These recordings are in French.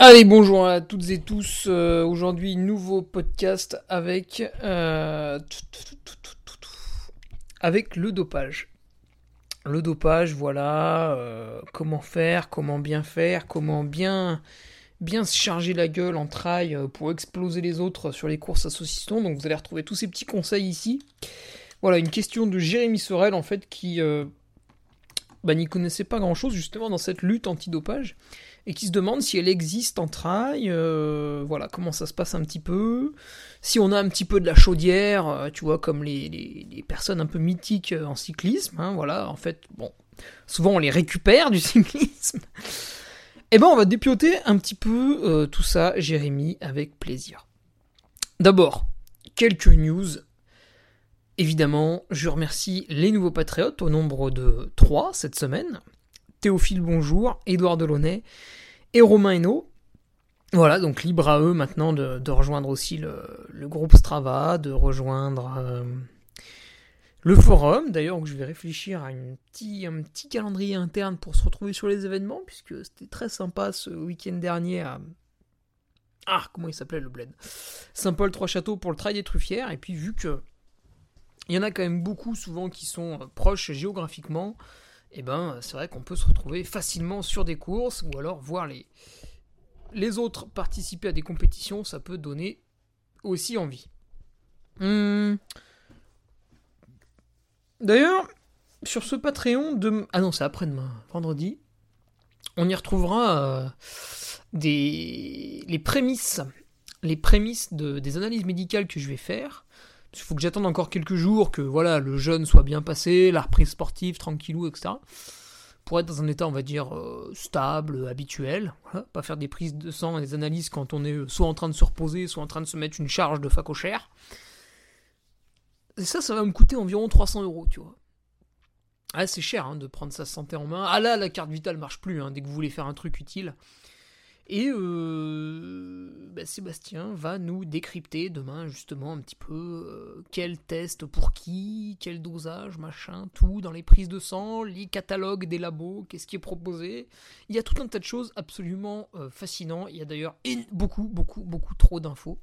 Allez, bonjour à toutes et tous. Euh, aujourd'hui, nouveau podcast avec euh, avec le dopage. Le dopage, voilà. euh, comment faire, comment bien faire, comment bien bien se charger la gueule en trail pour exploser les autres sur les courses à saucisson. Donc, vous allez retrouver tous ces petits conseils ici. Voilà, une question de Jérémy Sorel en fait qui bah, n'y connaissait pas grand chose justement dans cette lutte antidopage et qui se demande si elle existe en trail, euh, voilà, comment ça se passe un petit peu, si on a un petit peu de la chaudière, euh, tu vois, comme les, personnes un peu mythiques euh, en cyclisme, hein, voilà, en fait, bon, souvent on les récupère du cyclisme. Et ben on va dépioter un petit peu tout ça, Jérémy, avec plaisir. D'abord, quelques news. Évidemment, je remercie les nouveaux patriotes au nombre de 3 cette semaine. Théophile Bonjour, Édouard Delaunay et Romain Hainaut. Voilà, donc libre à eux maintenant de, rejoindre aussi le, groupe Strava, de rejoindre euh, le forum. D'ailleurs, je vais réfléchir à un petit calendrier interne pour se retrouver sur les événements, puisque c'était très sympa ce week-end dernier à... Ah, comment il s'appelait le bled? Saint-Paul-Trois-Châteaux pour le trail des Truffières. Et puis vu que il y en a quand même beaucoup souvent qui sont euh, proches géographiquement, et ben c'est vrai qu'on peut se retrouver facilement sur des courses ou alors voir les, les autres participer à des compétitions, ça peut donner aussi envie. Hum. D'ailleurs, sur ce Patreon de... Ah non, c'est après-demain, vendredi, on y retrouvera euh, des... les prémices, les de... des analyses médicales que je vais faire. Qu'il faut que j'attende encore quelques jours, que voilà, le jeûne soit bien passé, la reprise sportive, tranquillou, etc. Pour être dans un état, on va dire, euh, stable, habituel. Pas faire des prises de sang et des analyses quand on est euh, soit en train de se reposer, soit en train de se mettre une charge de facochère. Et ça, ça va me coûter environ 300 euros, tu vois. Ah, c'est cher hein, de prendre sa santé en main. Ah là, la carte vitale marche plus hein, dès que vous voulez faire un truc utile. Et euh, bah, Sébastien va nous décrypter demain justement un petit peu euh, quel test pour qui, quel dosage, machin, tout dans les prises de sang, les catalogues des labos, qu'est-ce qui est proposé. Il y a tout un tas de choses absolument euh, fascinants. Il y a d'ailleurs beaucoup, beaucoup, beaucoup trop d'infos.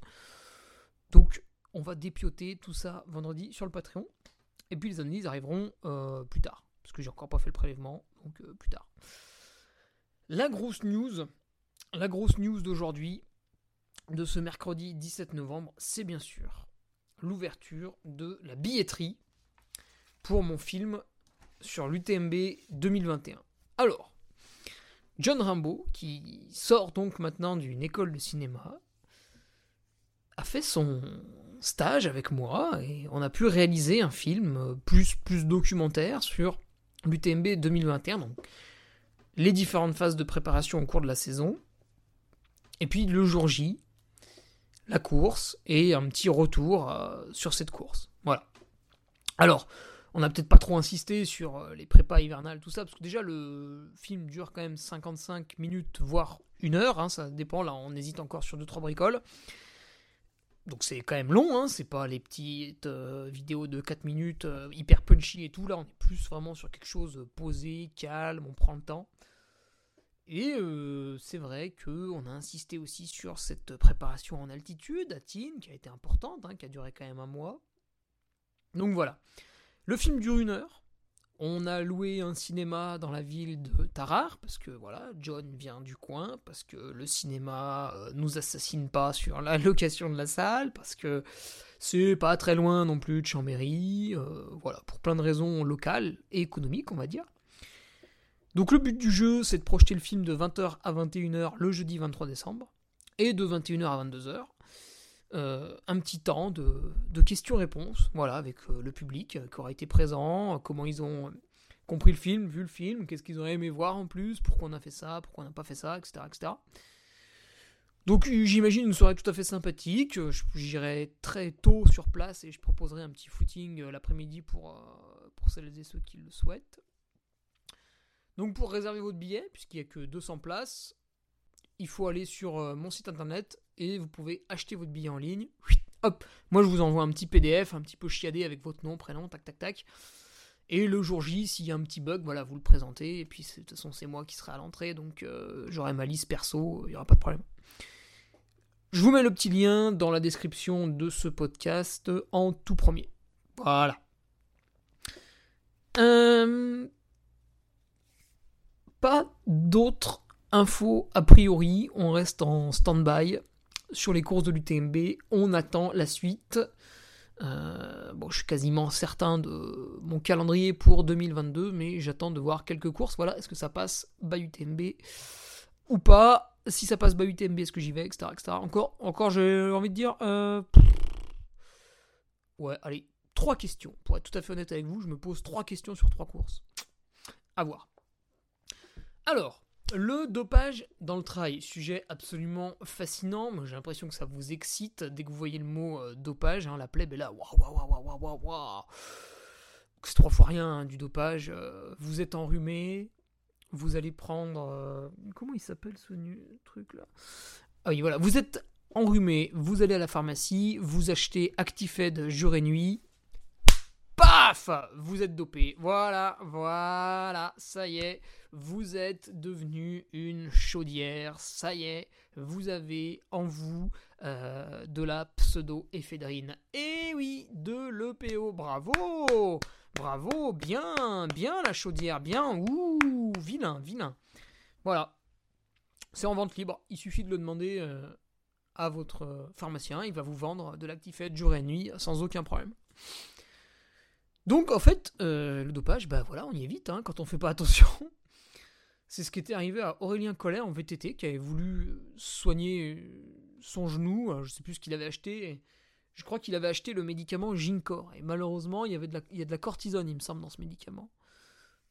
Donc on va dépioter tout ça vendredi sur le Patreon. Et puis les analyses arriveront euh, plus tard. Parce que j'ai encore pas fait le prélèvement, donc plus tard. La grosse news, la grosse news d'aujourd'hui, de ce mercredi 17 novembre, c'est bien sûr l'ouverture de la billetterie pour mon film sur l'UTMB 2021. Alors, John Rambo, qui sort donc maintenant d'une école de cinéma, a fait son stage avec moi et on a pu réaliser un film plus, plus documentaire sur l'UTMB 2021, donc les différentes phases de préparation au cours de la saison, et puis le jour J, la course et un petit retour euh, sur cette course. Voilà. Alors, on n'a peut-être pas trop insisté sur euh, les prépas hivernales, tout ça, parce que déjà le film dure quand même 55 minutes, voire une heure, hein, ça dépend, là on hésite encore sur 2-3 bricoles. Donc c'est quand même long, hein, c'est pas les petites euh, vidéos de 4 minutes hyper punchy et tout. Là, on est plus vraiment sur quelque chose posé, calme, on prend le temps. Et euh, c'est vrai qu'on a insisté aussi sur cette préparation en altitude à Tignes, qui a été importante, hein, qui a duré quand même un mois. Donc voilà. Le film dure une heure. On a loué un cinéma dans la ville de Tarare, parce que voilà, John vient du coin, parce que le cinéma euh, nous assassine pas sur la location de la salle, parce que c'est pas très loin non plus de Chambéry, euh, voilà, pour plein de raisons locales et économiques, on va dire. Donc le but du jeu, c'est de projeter le film de 20h à 21h le jeudi 23 décembre, et de 21h à 22h. Euh, un petit temps de, questions-réponses, voilà, avec euh, le public euh, qui aura été présent, comment ils ont compris le film, vu le film, qu'est-ce qu'ils auraient aimé voir en plus, pourquoi on a fait ça, pourquoi on n'a pas fait ça, etc. Donc j'imagine une soirée tout à fait sympathique, j'irai très tôt sur place et je proposerai un petit footing l'après-midi pour, pour celles et ceux qui le souhaitent. Donc pour réserver votre billet, puisqu'il n'y a que 200 places, il faut aller sur mon site internet et vous pouvez acheter votre billet en ligne. Hop, moi je vous envoie un petit PDF, un petit peu chiadé avec votre nom, prénom, tac tac tac. Et le jour J, s'il y a un petit bug, voilà, vous le présentez. Et puis de toute façon, c'est moi qui serai à l'entrée, donc euh, j'aurai ma liste perso, il n'y aura pas de problème. Je vous mets le petit lien dans la description de ce podcast en tout premier. Voilà. Euh, pas d'autres infos a priori, on reste en stand-by sur les courses de l'UTMB. On attend la suite. Euh, bon, je suis quasiment certain de mon calendrier pour 2022, mais j'attends de voir quelques courses. Voilà, est-ce que ça passe bas UTMB ou pas? Si ça passe bas UTMB, est-ce que j'y vais, etc.. Encore, encore, j'ai envie de dire. Euh, ouais, allez, trois questions. Pour être tout à fait honnête avec vous, je me pose trois questions sur trois courses. À voir. Alors, le dopage dans le trail, sujet absolument fascinant. J'ai l'impression que ça vous excite dès que vous voyez le mot euh, dopage. Hein, la plèbe est là. Waouh, waouh, waouh, waouh, waouh. C'est trois fois rien hein, du dopage. Euh, vous êtes enrhumé. Vous allez prendre. Euh, comment il s'appelle ce truc là? Ah oui, voilà. Vous êtes enrhumé. Vous allez à la pharmacie. Vous achetez Actifed jour et nuit. Vous êtes dopé. Voilà, voilà, ça y est, vous êtes devenu une chaudière. Ça y est, vous avez en vous euh, de la pseudo-éphédrine. Et oui, de l'EPO. Bravo Bravo Bien, bien la chaudière, bien. Ouh, vilain, vilain. Voilà. C'est en vente libre. Il suffit de le demander euh, à votre pharmacien. Il va vous vendre de l'Actifed jour et nuit sans aucun problème. Donc en fait, euh, le dopage, bah voilà, on y évite hein, quand on fait pas attention. C'est ce qui était arrivé à Aurélien Collet en VTT qui avait voulu soigner son genou. Je sais plus ce qu'il avait acheté. Je crois qu'il avait acheté le médicament Gincor. Et malheureusement, il y, avait de la, a de la cortisone, il me semble, dans ce médicament.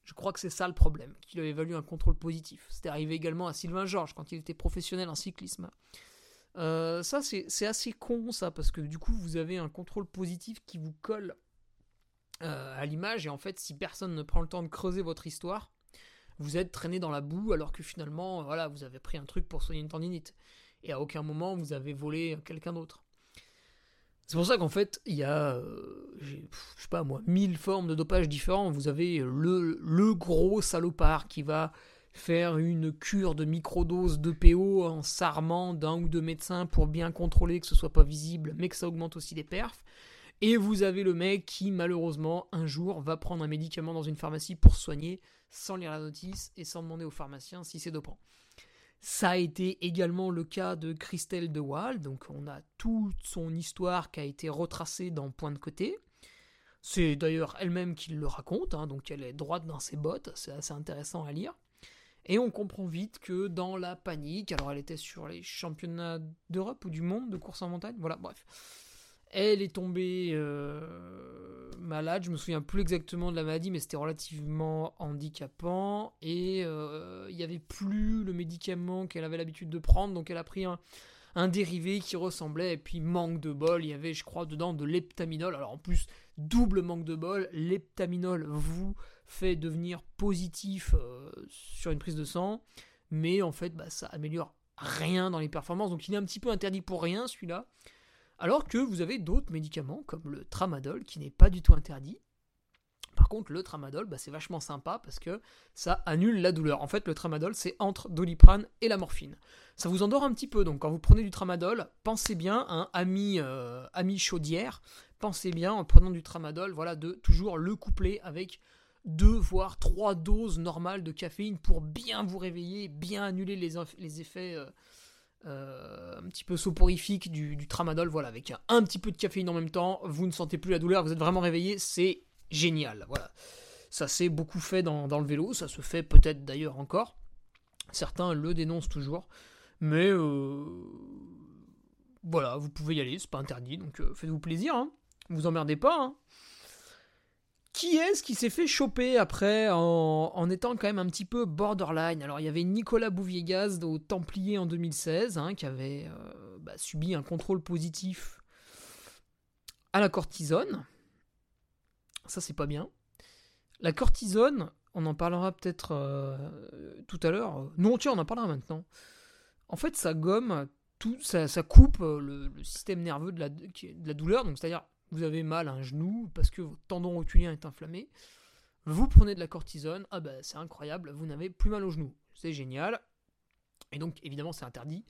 Je crois que c'est ça le problème, qu'il avait valu un contrôle positif. C'était arrivé également à Sylvain Georges quand il était professionnel en cyclisme. Euh, ça, c'est assez con, ça, parce que du coup, vous avez un contrôle positif qui vous colle euh, à l'image, et en fait, si personne ne prend le temps de creuser votre histoire, vous êtes traîné dans la boue alors que finalement, voilà, vous avez pris un truc pour soigner une tendinite. Et à aucun moment, vous avez volé quelqu'un d'autre. C'est pour ça qu'en fait, il y a, euh, je sais pas moi, mille formes de dopage différents. Vous avez le, le gros salopard qui va faire une cure de microdose de PO en s'armant d'un ou deux médecins pour bien contrôler que ce soit pas visible, mais que ça augmente aussi les perfs. Et vous avez le mec qui, malheureusement, un jour, va prendre un médicament dans une pharmacie pour soigner, sans lire la notice et sans demander au pharmacien si c'est dopant. Ça a été également le cas de Christelle de Waal, donc on a toute son histoire qui a été retracée dans Point de côté. C'est d'ailleurs elle-même qui le raconte, hein, donc elle est droite dans ses bottes, c'est assez intéressant à lire. Et on comprend vite que dans la panique, alors elle était sur les championnats d'Europe ou du monde de course en montagne, voilà, bref. Elle est tombée euh, malade, je me souviens plus exactement de la maladie, mais c'était relativement handicapant. Et euh, il n'y avait plus le médicament qu'elle avait l'habitude de prendre, donc elle a pris un, dérivé qui ressemblait, et puis manque de bol, il y avait, je crois, dedans de l'heptaminol. Alors en plus, double manque de bol, l'heptaminol vous fait devenir positif euh, sur une prise de sang, mais en fait, bah, ça améliore rien dans les performances, donc il est un petit peu interdit pour rien celui-là. Alors que vous avez d'autres médicaments comme le tramadol qui n'est pas du tout interdit. Par contre, le tramadol, bah, c'est vachement sympa parce que ça annule la douleur. En fait, le tramadol, c'est entre doliprane et la morphine. Ça vous endort un petit peu, donc quand vous prenez du tramadol, pensez bien, un ami, euh, ami chaudière, pensez bien en prenant du tramadol, voilà, de toujours le coupler avec deux voire trois doses normales de caféine pour bien vous réveiller, bien annuler les, les effets euh, euh, un petit peu soporifiques du, tramadol. Voilà, avec un, petit peu de caféine en même temps, vous ne sentez plus la douleur, vous êtes vraiment réveillé, c'est génial. Voilà, ça s'est beaucoup fait dans, le vélo, ça se fait peut-être d'ailleurs encore. Certains le dénoncent toujours, mais euh, voilà, vous pouvez y aller, c'est pas interdit, donc faites-vous plaisir, hein. vous emmerdez pas. Hein. Qui est-ce qui s'est fait choper après en, étant quand même un petit peu borderline? Alors il y avait Nicolas Bouviegas au Templier en 2016 hein, qui avait euh, bah, subi un contrôle positif à la cortisone. Ça c'est pas bien. La cortisone, on en parlera peut-être euh, tout à l'heure. Non tiens on en parlera maintenant. En fait ça gomme tout, ça, coupe le, système nerveux de la, de la douleur, donc c'est-à-dire vous avez mal à un genou parce que votre tendon rotulien est inflammé, vous prenez de la cortisone, ah ben c'est incroyable, vous n'avez plus mal au genou. C'est génial. Et donc évidemment c'est interdit.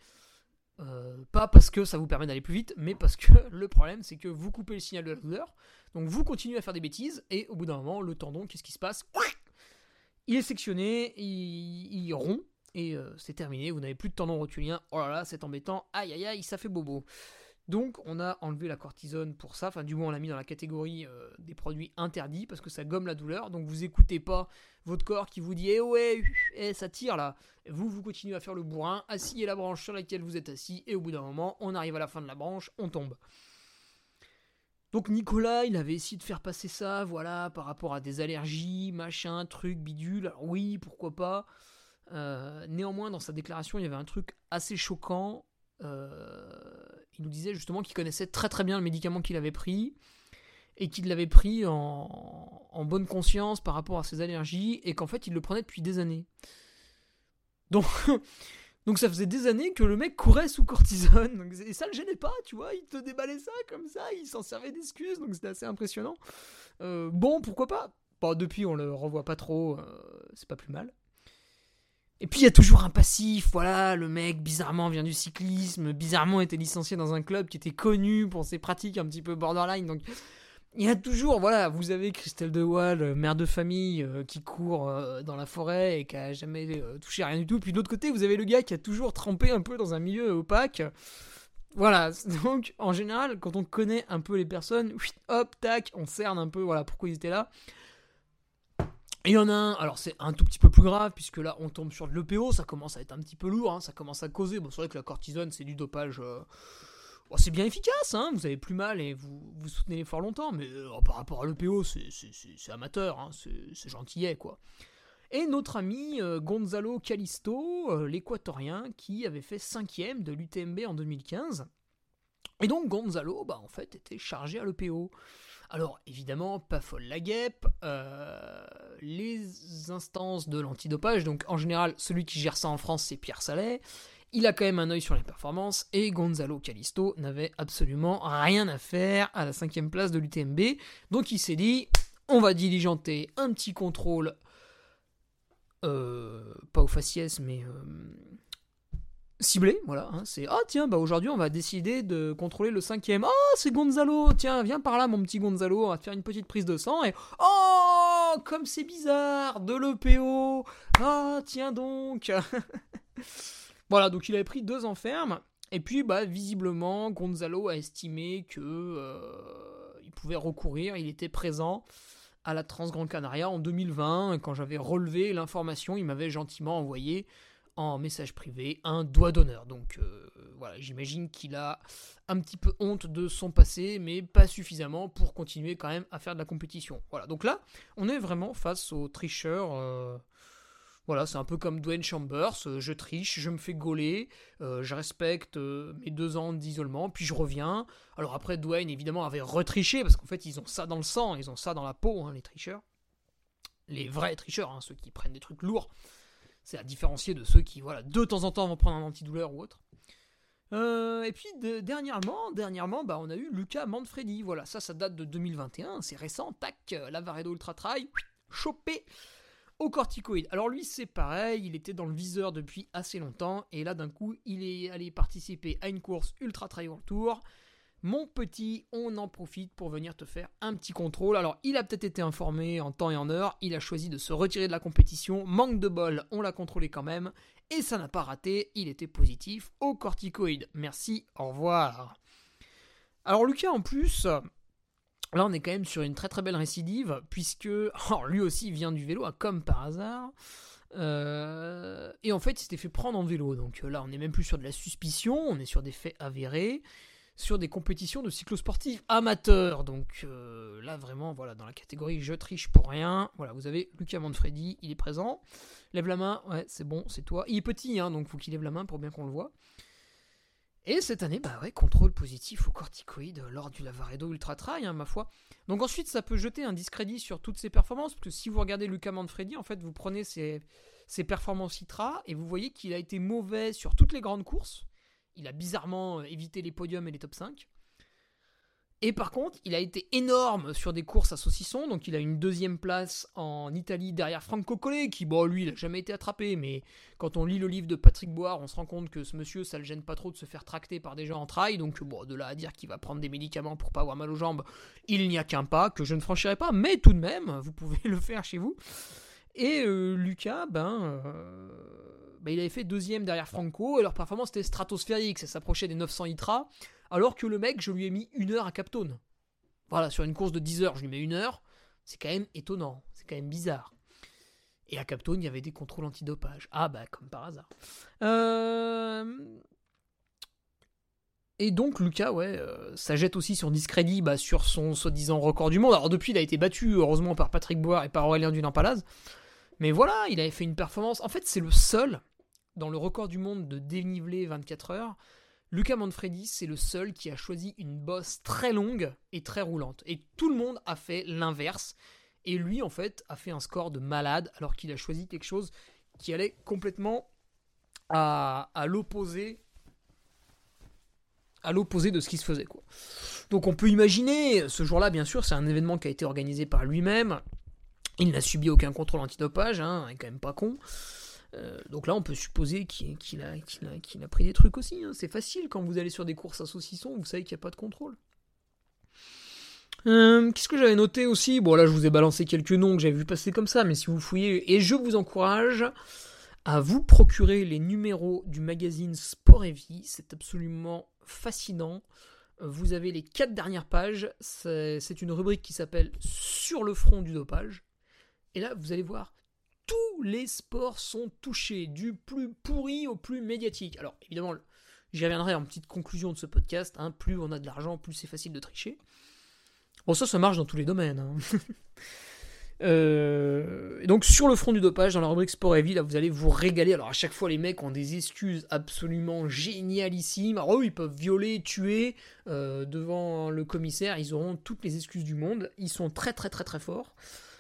Euh, pas parce que ça vous permet d'aller plus vite, mais parce que le problème c'est que vous coupez le signal de la douleur, donc vous continuez à faire des bêtises, et au bout d'un moment, le tendon, qu'est-ce qui se passe? Il est sectionné, il, rompt, et euh, c'est terminé, vous n'avez plus de tendon rotulien, oh là là, c'est embêtant, aïe aïe aïe, ça fait bobo. Donc on a enlevé la cortisone pour ça, enfin du moins on l'a mis dans la catégorie euh, des produits interdits parce que ça gomme la douleur. Donc vous écoutez pas votre corps qui vous dit eh ouais, eh, ça tire là. Vous vous continuez à faire le bourrin, asseyez la branche sur laquelle vous êtes assis et au bout d'un moment on arrive à la fin de la branche, on tombe. Donc Nicolas, il avait essayé de faire passer ça, voilà, par rapport à des allergies, machin, truc, bidule. Alors oui, pourquoi pas. Euh, néanmoins, dans sa déclaration, il y avait un truc assez choquant. Euh, il nous disait justement qu'il connaissait très très bien le médicament qu'il avait pris et qu'il l'avait pris en, bonne conscience par rapport à ses allergies et qu'en fait il le prenait depuis des années. Donc, ça faisait des années que le mec courait sous cortisone et ça le gênait pas, tu vois, il te déballait ça comme ça, il s'en servait d'excuses donc c'était assez impressionnant. Euh, bon, pourquoi pas? Bon, depuis on le revoit pas trop, euh, c'est pas plus mal. Et puis il y a toujours un passif, voilà, le mec bizarrement vient du cyclisme, bizarrement était licencié dans un club qui était connu pour ses pratiques un petit peu borderline, donc il y a toujours, voilà, vous avez Christelle De Waal, mère de famille, euh, qui court euh, dans la forêt et qui a jamais euh, touché à rien du tout. Puis de l'autre côté, vous avez le gars qui a toujours trempé un peu dans un milieu opaque. Voilà, donc en général, quand on connaît un peu les personnes, hop, tac, on cerne un peu, voilà, pourquoi ils étaient là. Il y en a un, alors c'est un tout petit peu plus grave, puisque là on tombe sur de l'EPO, ça commence à être un petit peu lourd, hein, ça commence à causer. Bon, c'est vrai que la cortisone c'est du dopage. Euh, c'est bien efficace, hein, vous avez plus mal et vous, vous soutenez l'effort longtemps, mais euh, par rapport à l'EPO, c'est amateur, hein, c'est gentillet quoi. Et notre ami euh, Gonzalo Calisto, l'équatorien, qui avait fait 5ème de l'UTMB en 2015. Et donc Gonzalo, bah, en fait, était chargé à l'EPO. Alors évidemment, pas folle la guêpe, euh, les instances de l'antidopage, donc en général celui qui gère ça en France c'est Pierre Salet, il a quand même un œil sur les performances et Gonzalo Calisto n'avait absolument rien à faire à la cinquième place de l'UTMB, donc il s'est dit on va diligenter un petit contrôle, euh, pas au faciès mais euh, ciblé, voilà. Hein, c'est ah tiens, bah aujourd'hui on va décider de contrôler le cinquième. Oh c'est Gonzalo, tiens viens par là mon petit Gonzalo, on va te faire une petite prise de sang et oh comme c'est bizarre de l'EPO. Ah tiens donc. voilà donc il avait pris deux enfermes et puis bah visiblement Gonzalo a estimé que euh, il pouvait recourir, il était présent à la Transgrande Canaria en 2020 quand j'avais relevé l'information, il m'avait gentiment envoyé en message privé un doigt d'honneur. Donc euh, voilà, j'imagine qu'il a un petit peu honte de son passé, mais pas suffisamment pour continuer quand même à faire de la compétition. Voilà, donc là, on est vraiment face aux tricheurs. Euh, voilà, c'est un peu comme Dwayne Chambers, euh, je triche, je me fais gauler, je respecte mes deux ans d'isolement, puis je reviens. Alors après, Dwayne, évidemment, avait retriché, parce qu'en fait, ils ont ça dans le sang, ils ont ça dans la peau, hein, les tricheurs. Les vrais tricheurs, hein, ceux qui prennent des trucs lourds. C'est à différencier de ceux qui, voilà, de temps en temps vont prendre un antidouleur ou autre. Euh, et puis dernièrement, dernièrement bah, on a eu Lucas Manfredi. Voilà, ça, ça date de 2021, c'est récent. Tac, euh, la Varedo Ultra Trail, chopé au corticoïde. Alors lui, c'est pareil, il était dans le viseur depuis assez longtemps. Et là, d'un coup, il est allé participer à une course Ultra Trail World Tour. Mon petit, on en profite pour venir te faire un petit contrôle. Alors, il a peut-être été informé en temps et en heure. Il a choisi de se retirer de la compétition. Manque de bol, on l'a contrôlé quand même. Et ça n'a pas raté. Il était positif au corticoïde. Merci, au revoir. Alors, Lucas, en plus, là, on est quand même sur une très très belle récidive. Puisque lui aussi vient du vélo, hein, comme par hasard. Euh, et en fait, il s'était fait prendre en vélo. Donc là, on n'est même plus sur de la suspicion, on est sur des faits avérés sur des compétitions de cyclosportifs amateurs. Donc euh, là, vraiment, voilà, dans la catégorie je triche pour rien. Voilà, vous avez Lucas Manfredi, il est présent. Lève la main, ouais, c'est bon, c'est toi. Il est petit, hein, donc faut qu'il lève la main pour bien qu'on le voit. Et cette année, bah ouais, contrôle positif au corticoïde lors du Lavaredo Ultra Trail, hein, ma foi. Donc ensuite, ça peut jeter un discrédit sur toutes ses performances, parce que si vous regardez Lucas Manfredi, en fait, vous prenez ses, ses performances ITRA et vous voyez qu'il a été mauvais sur toutes les grandes courses il a bizarrement euh, évité les podiums et les top 5. Et par contre, il a été énorme sur des courses à saucisson, donc il a une deuxième place en Italie derrière Franco Collet, qui, bon, lui, il n'a jamais été attrapé, mais quand on lit le livre de Patrick Boire, on se rend compte que ce monsieur, ça le gêne pas trop de se faire tracter par des gens en trail, donc bon, de là à dire qu'il va prendre des médicaments pour pas avoir mal aux jambes, il n'y a qu'un pas, que je ne franchirai pas, mais tout de même, vous pouvez le faire chez vous. Et euh, Lucas, ben, euh, bah, il avait fait deuxième derrière Franco, et leur performance était stratosphérique, ça s'approchait des 900 ITRA, alors que le mec, je lui ai mis une heure à Captone. Voilà, sur une course de 10 heures, je lui mets une heure, c'est quand même étonnant, c'est quand même bizarre. Et à Captone, il y avait des contrôles antidopage. Ah bah, comme par hasard. Euh, et donc Lucas, ouais, euh, ça jette aussi son discrédit bah, sur son soi-disant record du monde. Alors depuis, il a été battu, heureusement, par Patrick Boire et par Aurélien Dunampalaz. Mais voilà, il avait fait une performance. En fait, c'est le seul dans le record du monde de dénivelé 24 heures, Luca Manfredi, c'est le seul qui a choisi une bosse très longue et très roulante. Et tout le monde a fait l'inverse. Et lui, en fait, a fait un score de malade alors qu'il a choisi quelque chose qui allait complètement à, l'opposé à l'opposé de ce qui se faisait quoi. Donc on peut imaginer, ce jour-là bien sûr c'est un événement qui a été organisé par lui-même, il n'a subi aucun contrôle antidopage, hein, il est quand même pas con. Euh, donc là, on peut supposer qu'il a, pris des trucs aussi. Hein. C'est facile quand vous allez sur des courses à saucisson, vous savez qu'il n'y a pas de contrôle. Euh, qu'est-ce que j'avais noté aussi? Bon, là, je vous ai balancé quelques noms que j'avais vu passer comme ça, mais si vous fouillez, et je vous encourage à vous procurer les numéros du magazine Sport et Vie, c'est absolument fascinant. Vous avez les quatre dernières pages, c'est une rubrique qui s'appelle Sur le front du dopage. Et là, vous allez voir tous les sports sont touchés, du plus pourri au plus médiatique. Alors évidemment, j'y reviendrai en petite conclusion de ce podcast, hein, plus on a de l'argent, plus c'est facile de tricher. Bon ça, ça marche dans tous les domaines. Hein. Euh, donc sur le front du dopage, dans la rubrique sport et vie, là vous allez vous régaler. Alors à chaque fois les mecs ont des excuses absolument génialissimes. Alors eux ils peuvent violer, tuer euh, devant le commissaire, ils auront toutes les excuses du monde. Ils sont très très très très forts.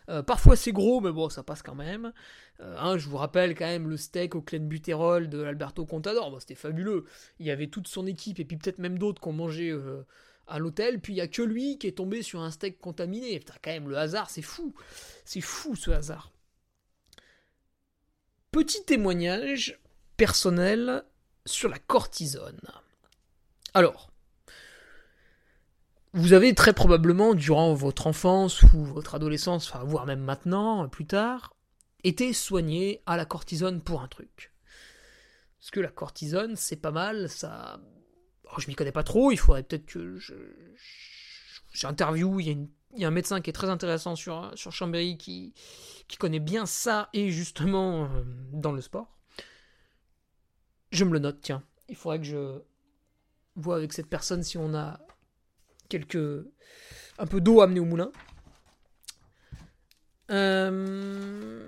Euh, parfois c'est gros, mais bon, ça passe quand même. Euh, hein, je vous rappelle quand même le steak au clé de Alberto Contador, c'était fabuleux. Il y avait toute son équipe et puis peut-être même d'autres qui ont mangé euh, à l'hôtel, puis il y a que lui qui est tombé sur un steak contaminé. Putain, quand même, le hasard, c'est fou. C'est fou ce hasard. Petit témoignage personnel sur la cortisone. Alors, vous avez très probablement, durant votre enfance ou votre adolescence, voire même maintenant, plus tard, été soigné à la cortisone pour un truc. Parce que la cortisone, c'est pas mal, ça. Oh, je m'y connais pas trop, il faudrait peut-être que je. J'interview, il y, a un médecin qui est très intéressant sur, Chambéry qui, qui connaît bien ça et justement euh, dans le sport. Je me le note, tiens. Il faudrait que je vois avec cette personne si on a quelques un peu d'eau amenée au moulin. Euh,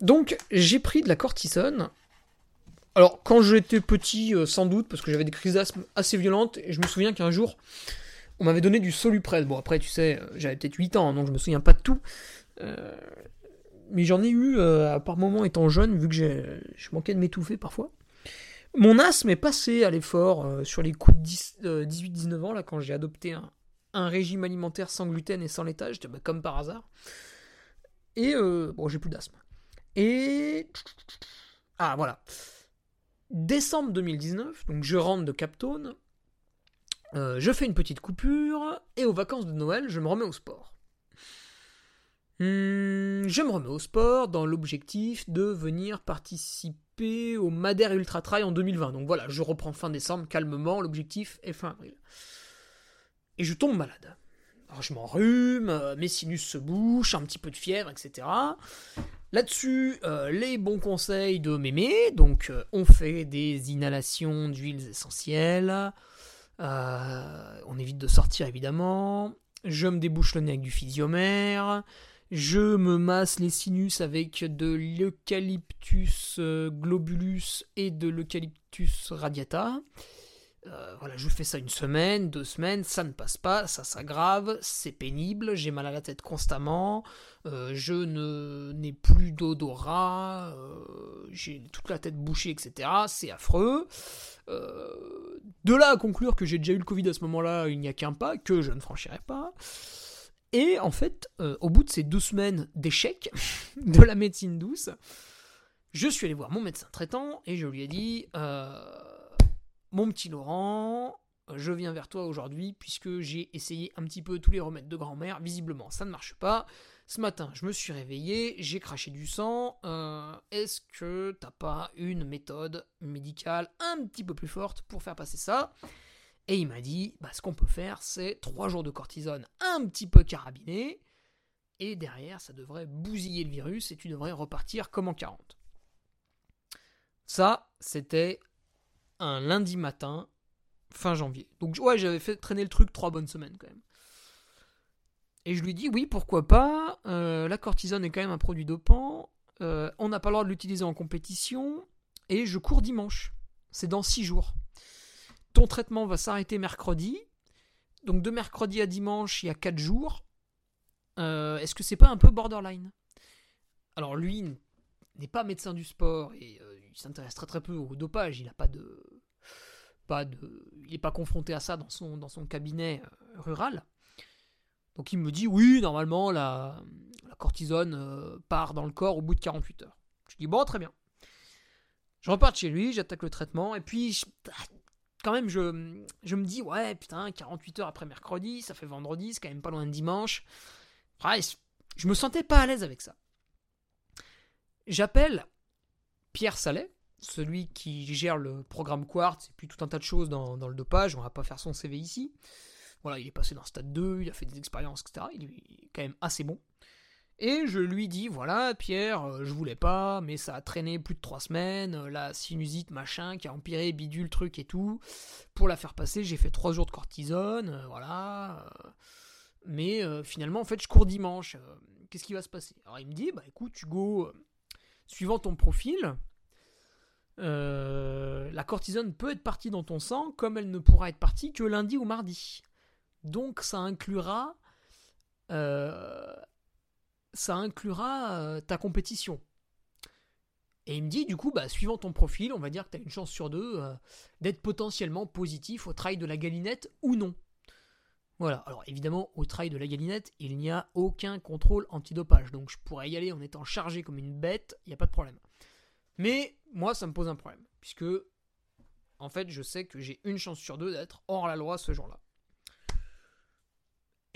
donc j'ai pris de la cortisone. Alors quand j'étais petit, euh, sans doute, parce que j'avais des crises d'asthme assez violentes, et je me souviens qu'un jour, on m'avait donné du Soluprel. Bon après, tu sais, euh, j'avais peut-être 8 ans, donc je me souviens pas de tout. mais j'en ai eu par moments étant jeune, vu que je manquais de m'étouffer parfois. Mon asthme est passé à l'effort euh, sur les coups de 18-19 ans, là, quand j'ai adopté un, régime alimentaire sans gluten et sans laitage, bah, comme par hasard. Et euh, bon, j'ai plus d'asthme. Et. Ah, voilà. Décembre 2019, donc je rentre de Captone, euh, je fais une petite coupure, et aux vacances de Noël, je me remets au sport. Hmm, je me remets au sport dans l'objectif de venir participer au Madère Ultra Trail en 2020. Donc voilà, je reprends fin décembre calmement, l'objectif est fin avril. Et je tombe malade. Alors je m'enrhume, euh, mes sinus se bouchent, un petit peu de fièvre, etc. Là-dessus, euh, les bons conseils de mémé, donc euh, on fait des inhalations d'huiles essentielles, on évite de sortir évidemment, je me débouche le nez avec du physiomère, je me masse les sinus avec de l'eucalyptus globulus et de l'eucalyptus radiata. Euh, voilà, je fais ça une semaine, deux semaines, ça ne passe pas, ça s'aggrave, c'est pénible, j'ai mal à la tête constamment, euh, je ne n'ai plus d'odorat, euh, j'ai toute la tête bouchée, etc. C'est affreux. de là à conclure que j'ai déjà eu le Covid à ce moment-là, il n'y a qu'un pas, que je ne franchirai pas. Et en fait, au bout de ces deux semaines d'échec de la médecine douce, je suis allé voir mon médecin traitant et je lui ai dit mon petit Laurent, je viens vers toi aujourd'hui puisque j'ai essayé un petit peu tous les remèdes de grand-mère. Visiblement, ça ne marche pas. Ce matin, je me suis réveillé, j'ai craché du sang. Euh, est-ce que t'as pas une méthode médicale un petit peu plus forte pour faire passer ça? Et il m'a dit, bah, ce qu'on peut faire, c'est trois jours de cortisone un petit peu carabiné. Et derrière, ça devrait bousiller le virus et tu devrais repartir comme en 40. Ça, c'était un lundi matin, fin janvier. Donc ouais, j'avais fait traîner le truc trois bonnes semaines quand même. Et je lui dis oui, pourquoi pas. Euh, la cortisone est quand même un produit dopant. Euh, on n'a pas le droit de l'utiliser en compétition. Et je cours dimanche. C'est dans six jours. Ton traitement va s'arrêter mercredi. Donc de mercredi à dimanche, il y a quatre jours. Euh, est-ce que c'est pas un peu borderline? Alors lui n'est pas médecin du sport et il s'intéresse très très peu au dopage. Il a pas de, pas de, il n'est pas confronté à ça dans son, cabinet euh, rural. Donc il me dit oui, normalement la, cortisone euh, part dans le corps au bout de 48 heures. Je dis bon, très bien. Je repars chez lui, j'attaque le traitement et puis quand même je, je me dis ouais putain 48 heures après mercredi, ça fait vendredi, c'est quand même pas loin de dimanche. Bref, je me sentais pas à l'aise avec ça. J'appelle Pierre Salet, celui qui gère le programme Quartz et puis tout un tas de choses dans, le dopage. On va pas faire son CV ici. Voilà, il est passé dans Stade 2, il a fait des expériences, etc. Il est quand même assez bon. Et je lui dis, voilà, Pierre, euh, je voulais pas, mais ça a traîné plus de trois semaines, euh, la sinusite, machin, qui a empiré, bidule, truc et tout. Pour la faire passer, j'ai fait trois jours de cortisone, euh, voilà. mais finalement, en fait, je cours dimanche. Qu'est-ce qui va se passer? Alors il me dit, bah écoute, Hugo, suivant ton profil, la cortisone peut être partie dans ton sang comme elle ne pourra être partie que lundi ou mardi. Donc ça inclura, ça inclura euh, ta compétition. Et il me dit, du coup, bah, suivant ton profil, on va dire que tu as une chance sur deux d'être potentiellement positif au trail de la galinette ou non. Voilà, alors évidemment, au trail de la galinette, il n'y a aucun contrôle antidopage. Donc je pourrais y aller en étant chargé comme une bête, il n'y a pas de problème. Mais moi, ça me pose un problème. Puisque, en fait, je sais que j'ai une chance sur deux d'être hors la loi ce jour-là.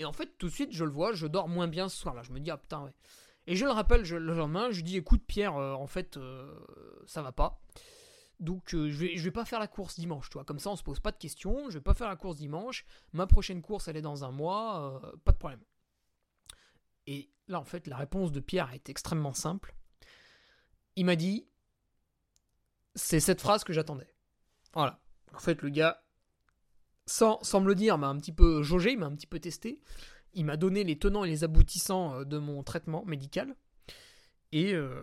Et en fait, tout de suite, je le vois, je dors moins bien ce soir-là. Je me dis, ah putain, ouais. Et je le rappelle le lendemain, je dis, écoute, Pierre, euh, en fait, euh, ça va pas. Donc, euh, je, vais, vais pas faire la course dimanche, toi. Comme ça, on se pose pas de questions. Je vais pas faire la course dimanche. Ma prochaine course, elle est dans un mois. pas de problème. Et là, en fait, la réponse de Pierre est extrêmement simple. Il m'a dit, c'est cette phrase que j'attendais. Voilà. En fait, le gars, sans, me le dire, m'a un petit peu jaugé, m'a un petit peu testé. Il m'a donné les tenants et les aboutissants euh, de mon traitement médical. Et, euh,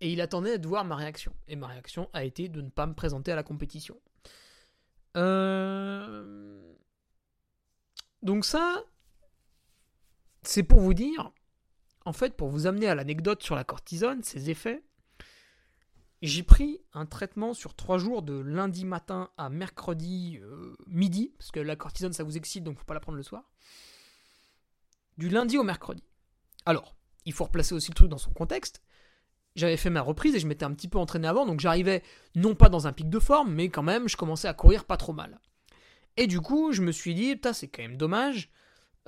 et il attendait de voir ma réaction. Et ma réaction a été de ne pas me présenter à la compétition. Euh, donc ça, c'est pour vous dire, en fait, pour vous amener à l'anecdote sur la cortisone, ses effets, j'ai pris un traitement sur trois jours de lundi matin à mercredi euh, midi, parce que la cortisone ça vous excite donc faut pas la prendre le soir. Du lundi au mercredi. Alors, il faut replacer aussi le truc dans son contexte. J'avais fait ma reprise et je m'étais un petit peu entraîné avant, donc j'arrivais non pas dans un pic de forme, mais quand même je commençais à courir pas trop mal. Et du coup, je me suis dit, putain, c'est quand même dommage.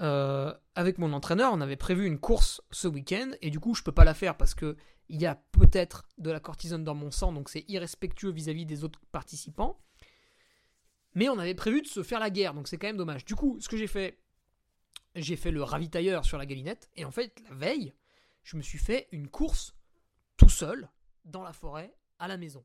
Euh, avec mon entraîneur, on avait prévu une course ce week-end, et du coup, je peux pas la faire parce que il y a peut-être de la cortisone dans mon sang, donc c'est irrespectueux vis-à-vis des autres participants. Mais on avait prévu de se faire la guerre, donc c'est quand même dommage. Du coup, ce que j'ai fait, j'ai fait le ravitailleur sur la galinette, et en fait, la veille, je me suis fait une course tout seul, dans la forêt, à la maison.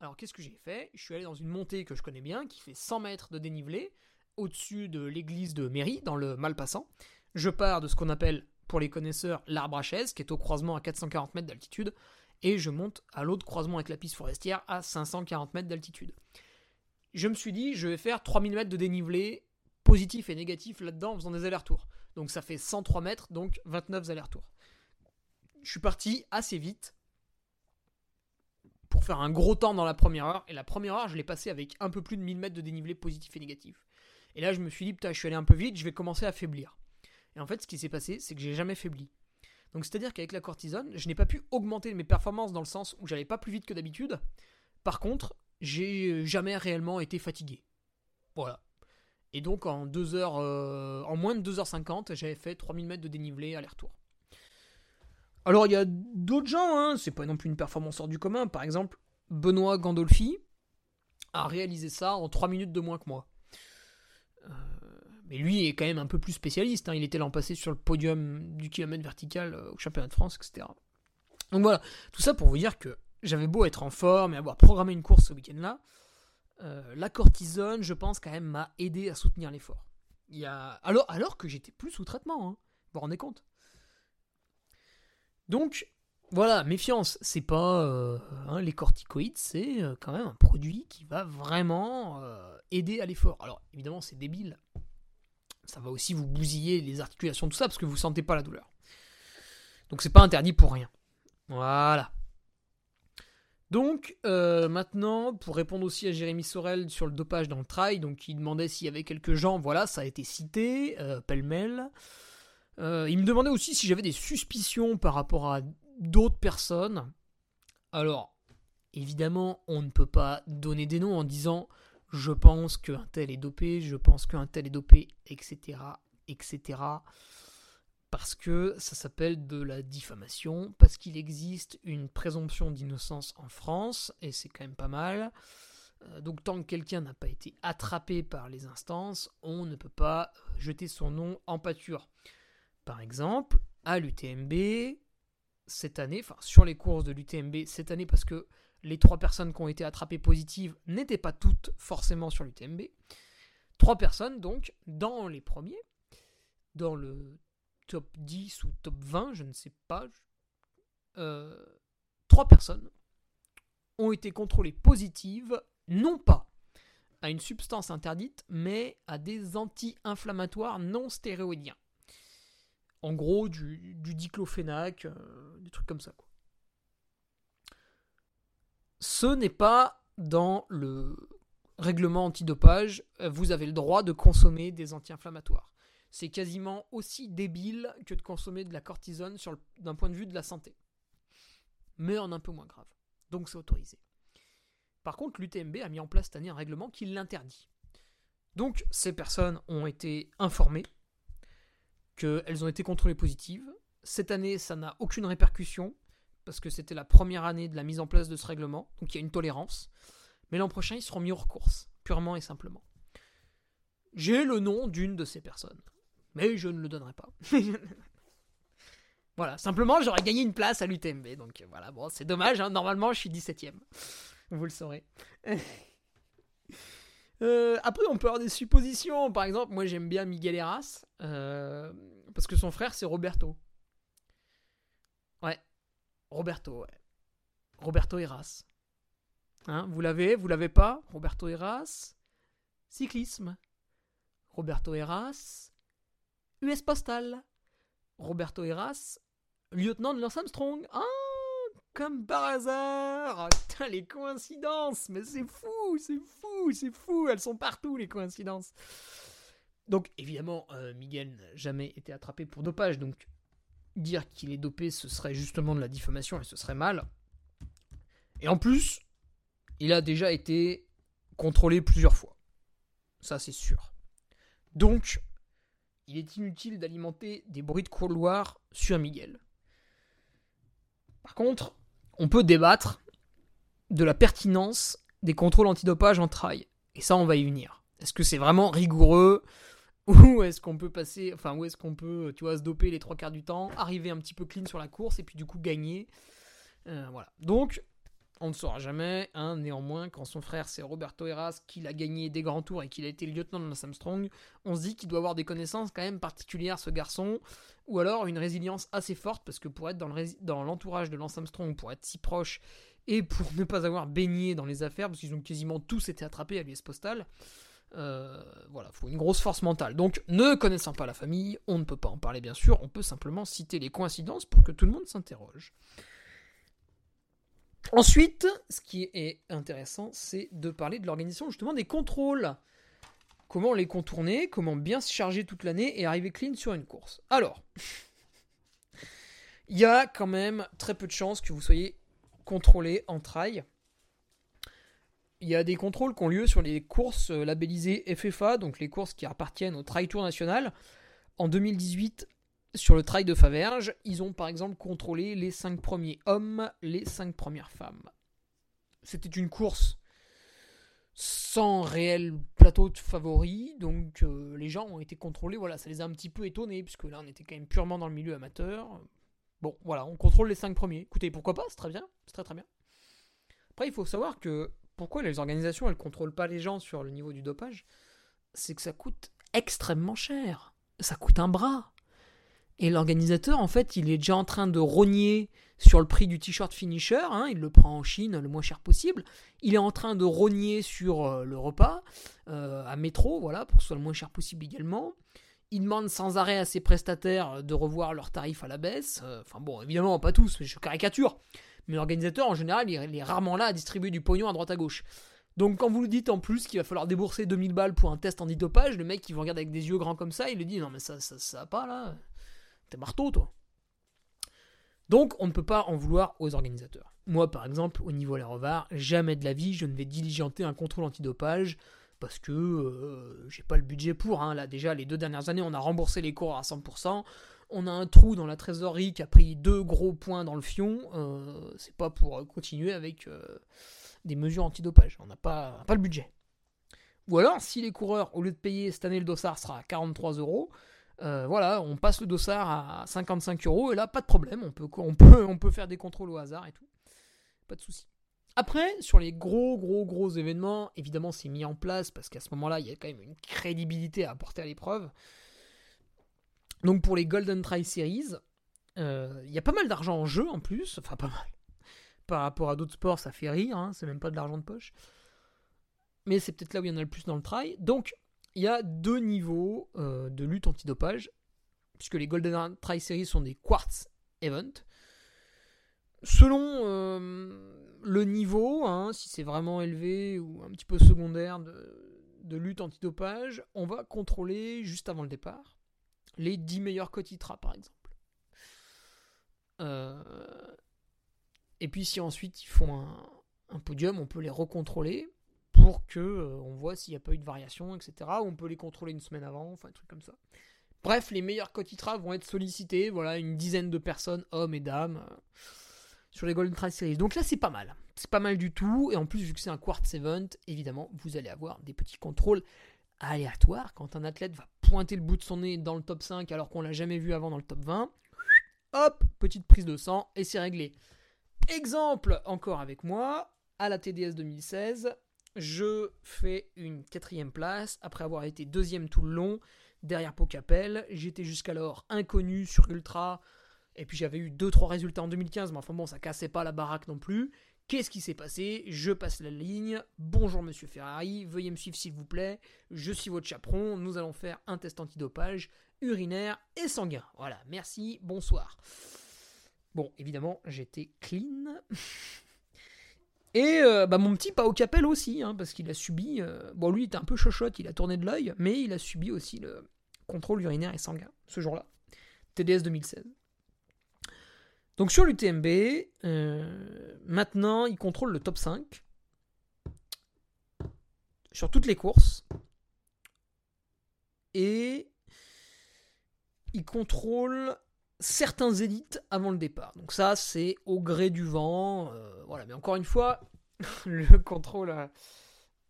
Alors qu'est-ce que j'ai fait? Je suis allé dans une montée que je connais bien, qui fait 100 mètres de dénivelé, au-dessus de l'église de Mairie, dans le Malpassant. Je pars de ce qu'on appelle, pour les connaisseurs, l'arbre à chaise, qui est au croisement à 440 mètres d'altitude, et je monte à l'autre croisement avec la piste forestière à 540 mètres d'altitude. Je me suis dit, je vais faire 3000 mètres de dénivelé, positif et négatif là-dedans, en faisant des allers-retours. Donc ça fait 103 mètres, donc 29 allers-retours. Je suis parti assez vite, pour faire un gros temps dans la première heure. Et la première heure, je l'ai passé avec un peu plus de 1000 mètres de dénivelé positif et négatif. Et là, je me suis dit, putain, je suis allé un peu vite, je vais commencer à faiblir. Et en fait, ce qui s'est passé, c'est que j'ai jamais faibli. Donc, c'est-à-dire qu'avec la cortisone, je n'ai pas pu augmenter mes performances dans le sens où j'allais pas plus vite que d'habitude. Par contre, j'ai jamais réellement été fatigué. Voilà. Et donc, en, deux heures, euh, en moins de 2h50, j'avais fait 3000 mètres de dénivelé aller-retour. Alors il y a d'autres gens, hein, c'est pas non plus une performance hors du commun. Par exemple, Benoît Gandolfi a réalisé ça en 3 minutes de moins que moi. Euh, mais lui est quand même un peu plus spécialiste. Hein. Il était l'an passé sur le podium du kilomètre vertical euh, au championnat de France, etc. Donc voilà, tout ça pour vous dire que j'avais beau être en forme et avoir programmé une course ce week-end-là, euh, la cortisone, je pense, quand même m'a aidé à soutenir l'effort. Alors, alors que j'étais plus sous traitement, hein. vous vous rendez compte? Donc, voilà, méfiance, c'est pas euh, hein, les corticoïdes, c'est euh, quand même un produit qui va vraiment euh, aider à l'effort. Alors évidemment, c'est débile. Ça va aussi vous bousiller les articulations, tout ça, parce que vous sentez pas la douleur. Donc c'est pas interdit pour rien. Voilà. Donc maintenant, pour répondre aussi à Jérémy Sorel sur le dopage dans le trail, donc il demandait s'il y avait quelques gens, voilà, ça a été cité, pêle-mêle. Il me demandait aussi si j'avais des suspicions par rapport à d'autres personnes. Alors, évidemment, on ne peut pas donner des noms en disant je pense qu'un tel est dopé, je pense qu'un tel est dopé, etc., etc. Parce que ça s'appelle de la diffamation, parce qu'il existe une présomption d'innocence en France, et c'est quand même pas mal. Euh, donc tant que quelqu'un n'a pas été attrapé par les instances, on ne peut pas jeter son nom en pâture. Par exemple, à l'UTMB, cette année, enfin sur les courses de l'UTMB cette année, parce que les trois personnes qui ont été attrapées positives n'étaient pas toutes forcément sur l'UTMB. Trois personnes donc dans les premiers, dans le top 10 ou top 20, je ne sais pas. Euh, trois personnes ont été contrôlées positives, non pas à une substance interdite, mais à des anti-inflammatoires non stéroïdiens. En gros, du, diclofénac, euh, des trucs comme ça. Ce n'est pas dans le règlement antidopage, euh, vous avez le droit de consommer des anti-inflammatoires. C'est quasiment aussi débile que de consommer de la cortisone d'un point de vue de la santé. Mais en un peu moins grave. Donc c'est autorisé. Par contre, l'UTMB a mis en place cette année un règlement qui l'interdit. Donc ces personnes ont été informées qu'elles ont été contrôlées positives. Cette année, ça n'a aucune répercussion, parce que c'était la première année de la mise en place de ce règlement, donc il y a une tolérance. Mais l'an prochain, ils seront mis hors course, purement et simplement. J'ai le nom d'une de ces personnes, mais je ne le donnerai pas. voilà, simplement, j'aurais gagné une place à l'UTMB, donc voilà, bon, c'est dommage, hein. normalement, je suis 17ème. Vous le saurez. Euh, après, on peut avoir des suppositions. Par exemple, moi j'aime bien Miguel Eras. Euh, parce que son frère c'est Roberto. Ouais. Roberto, ouais. Roberto Eras. Hein, vous l'avez Vous l'avez pas? Roberto Eras. Cyclisme. Roberto Eras. US Postal. Roberto Eras. Lieutenant de Lance Armstrong. Ah comme par hasard. Putain, les coïncidences, mais c'est fou, c'est fou, c'est fou, elles sont partout les coïncidences. Donc évidemment, euh, Miguel n'a jamais été attrapé pour dopage, donc dire qu'il est dopé, ce serait justement de la diffamation et ce serait mal. Et en plus, il a déjà été contrôlé plusieurs fois. Ça, c'est sûr. Donc, il est inutile d'alimenter des bruits de couloir sur Miguel. Par contre, on peut débattre de la pertinence des contrôles antidopage en trail. Et ça, on va y venir. Est-ce que c'est vraiment rigoureux Ou est-ce qu'on peut passer, enfin, où est-ce qu'on peut, tu vois, se doper les trois quarts du temps, arriver un petit peu clean sur la course et puis du coup gagner? Euh, Voilà. Donc, on ne saura jamais. Hein, néanmoins, quand son frère c'est Roberto Heras, qu'il a gagné des grands tours et qu'il a été lieutenant de Lance Armstrong, on se dit qu'il doit avoir des connaissances quand même particulières, ce garçon, ou alors une résilience assez forte, parce que pour être dans l'entourage de Lance Armstrong, pour être si proche et pour ne pas avoir baigné dans les affaires, parce qu'ils ont quasiment tous été attrapés à l'US Postal. Euh, voilà, faut une grosse force mentale. Donc, ne connaissant pas la famille, on ne peut pas en parler bien sûr, on peut simplement citer les coïncidences pour que tout le monde s'interroge. Ensuite, ce qui est intéressant, c'est de parler de l'organisation justement des contrôles. Comment les contourner, comment bien se charger toute l'année et arriver clean sur une course. Alors, il y a quand même très peu de chances que vous soyez contrôlé en trail. Il y a des contrôles qui ont lieu sur les courses labellisées FFA, donc les courses qui appartiennent au Trail Tour National. En 2018, sur le trail de Faverges, ils ont par exemple contrôlé les 5 premiers hommes, les 5 premières femmes. C'était une course sans réel plateau de favoris, donc euh, les gens ont été contrôlés, voilà, ça les a un petit peu étonnés, puisque là on était quand même purement dans le milieu amateur. Bon, voilà, on contrôle les 5 premiers. Écoutez, pourquoi pas, c'est très bien, c'est très très bien. Après, il faut savoir que pourquoi les organisations elles contrôlent pas les gens sur le niveau du dopage, c'est que ça coûte extrêmement cher. Ça coûte un bras. Et l'organisateur, en fait, il est déjà en train de rogner sur le prix du t-shirt finisher, hein, il le prend en Chine le moins cher possible. Il est en train de rogner sur euh, le repas euh, à métro, voilà, pour que ce soit le moins cher possible également. Il demande sans arrêt à ses prestataires de revoir leurs tarifs à la baisse. Euh, enfin bon, évidemment, pas tous, mais je caricature. Mais l'organisateur, en général, il est rarement là à distribuer du pognon à droite à gauche. Donc quand vous lui dites en plus qu'il va falloir débourser 2000 balles pour un test en dopage, le mec qui vous regarde avec des yeux grands comme ça, il lui dit non mais ça ça, ça va pas là. Marteau, toi. Donc, on ne peut pas en vouloir aux organisateurs. Moi, par exemple, au niveau Revars, jamais de la vie, je ne vais diligenter un contrôle antidopage parce que euh, j'ai pas le budget pour. Hein. Là, déjà, les deux dernières années, on a remboursé les cours à 100%. On a un trou dans la trésorerie qui a pris deux gros points dans le fion. Euh, c'est pas pour continuer avec euh, des mesures antidopage. On n'a pas, pas le budget. Ou alors, si les coureurs, au lieu de payer cette année le dossard sera à 43 euros, euh, voilà, on passe le dossard à 55 euros et là, pas de problème, on peut, on, peut, on peut faire des contrôles au hasard et tout. Pas de souci. Après, sur les gros, gros, gros événements, évidemment, c'est mis en place parce qu'à ce moment-là, il y a quand même une crédibilité à apporter à l'épreuve. Donc pour les Golden Try Series, euh, il y a pas mal d'argent en jeu en plus, enfin pas mal. Par rapport à d'autres sports, ça fait rire, hein, c'est même pas de l'argent de poche. Mais c'est peut-être là où il y en a le plus dans le try. Donc il y a deux niveaux euh, de lutte antidopage, puisque les Golden Try Series sont des quartz events. Selon euh, le niveau, hein, si c'est vraiment élevé ou un petit peu secondaire de, lutte antidopage, on va contrôler juste avant le départ les 10 meilleurs quotitras par exemple. Euh, et puis si ensuite ils font un podium, on peut les recontrôler pour que euh, on voit s'il n'y a pas eu de variation, etc. On peut les contrôler une semaine avant, enfin un truc comme ça. Bref, les meilleurs cotitras vont être sollicités, voilà, une dizaine de personnes, hommes et dames, euh, sur les Golden Trail Series. Donc là, c'est pas mal. C'est pas mal du tout. Et en plus, vu que c'est un quartz event, évidemment, vous allez avoir des petits contrôles aléatoires. Quand un athlète va pointer le bout de son nez dans le top 5 alors qu'on l'a jamais vu avant dans le top 20, hop, petite prise de sang et c'est réglé. Exemple encore avec moi, à la TDS 2016, je fais une quatrième place après avoir été deuxième tout le long derrière Pocapel. J'étais jusqu'alors inconnu sur Ultra. Et puis j'avais eu 2-3 résultats en 2015, mais enfin bon, ça cassait pas la baraque non plus. Qu'est-ce qui s'est passé? Je passe la ligne. Bonjour monsieur Ferrari, veuillez me suivre s'il vous plaît. Je suis votre chaperon. Nous allons faire un test antidopage urinaire et sanguin. Voilà, merci, bonsoir. Bon, évidemment, j'étais clean. Et euh, bah, mon petit Pao Capel aussi, hein, parce qu'il a subi. euh, bon, lui, il était un peu chochotte, il a tourné de l'œil, mais il a subi aussi le contrôle urinaire et sanguin ce jour-là. TDS 2016. Donc sur l'UTMB, euh, maintenant, il contrôle le top 5 sur toutes les courses. Et il contrôle certains élites avant le départ. Donc ça, c'est au gré du vent. euh, voilà, mais encore une fois, le contrôle euh,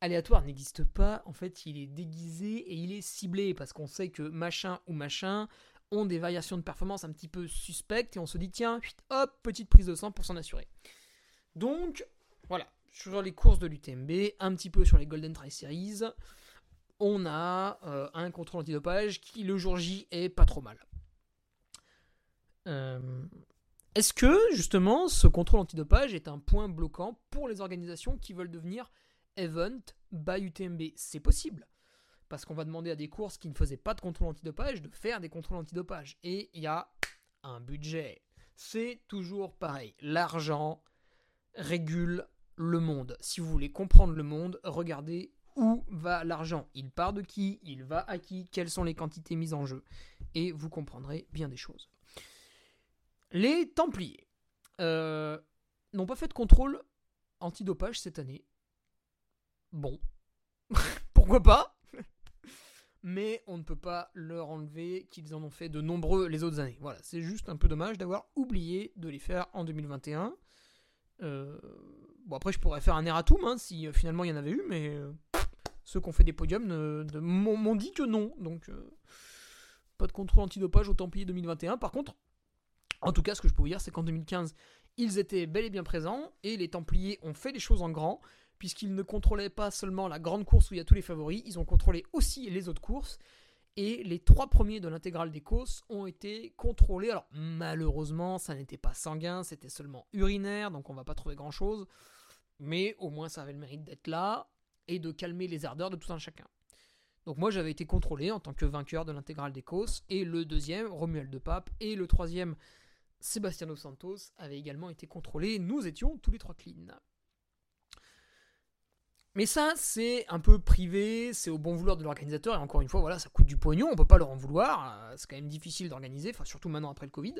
aléatoire n'existe pas. En fait, il est déguisé et il est ciblé parce qu'on sait que machin ou machin ont des variations de performance un petit peu suspectes et on se dit tiens, hop, petite prise de sang pour s'en assurer. Donc voilà, sur les courses de l'UTMB, un petit peu sur les Golden Tri Series, on a euh, un contrôle antidopage qui le jour J est pas trop mal. Euh, Est-ce que justement ce contrôle antidopage est un point bloquant pour les organisations qui veulent devenir event by UTMB C'est possible. Parce qu'on va demander à des courses qui ne faisaient pas de contrôle antidopage de faire des contrôles antidopage. Et il y a un budget. C'est toujours pareil. L'argent régule le monde. Si vous voulez comprendre le monde, regardez où va l'argent. Il part de qui Il va à qui Quelles sont les quantités mises en jeu Et vous comprendrez bien des choses. Les Templiers euh, n'ont pas fait de contrôle antidopage cette année. Bon, pourquoi pas? Mais on ne peut pas leur enlever qu'ils en ont fait de nombreux les autres années. Voilà, c'est juste un peu dommage d'avoir oublié de les faire en 2021. Euh, bon, après, je pourrais faire un erratum hein, si euh, finalement il y en avait eu, mais ceux qui ont fait des podiums m'ont dit que non. Donc, pas de contrôle antidopage au Templiers 2021. Par contre, en tout cas, ce que je peux vous dire, c'est qu'en 2015, ils étaient bel et bien présents et les Templiers ont fait les choses en grand, puisqu'ils ne contrôlaient pas seulement la grande course où il y a tous les favoris, ils ont contrôlé aussi les autres courses. Et les trois premiers de l'intégrale des courses ont été contrôlés. Alors, malheureusement, ça n'était pas sanguin, c'était seulement urinaire, donc on va pas trouver grand chose. Mais au moins, ça avait le mérite d'être là et de calmer les ardeurs de tout un chacun. Donc moi j'avais été contrôlé en tant que vainqueur de l'intégrale des Cosses, et le deuxième, Romuald de Pape, et le troisième, Sébastien Dos Santos, avaient également été contrôlés. Nous étions tous les trois clean. Mais ça, c'est un peu privé, c'est au bon vouloir de l'organisateur, et encore une fois, voilà, ça coûte du pognon, on peut pas leur en vouloir, euh, c'est quand même difficile d'organiser, enfin surtout maintenant après le Covid.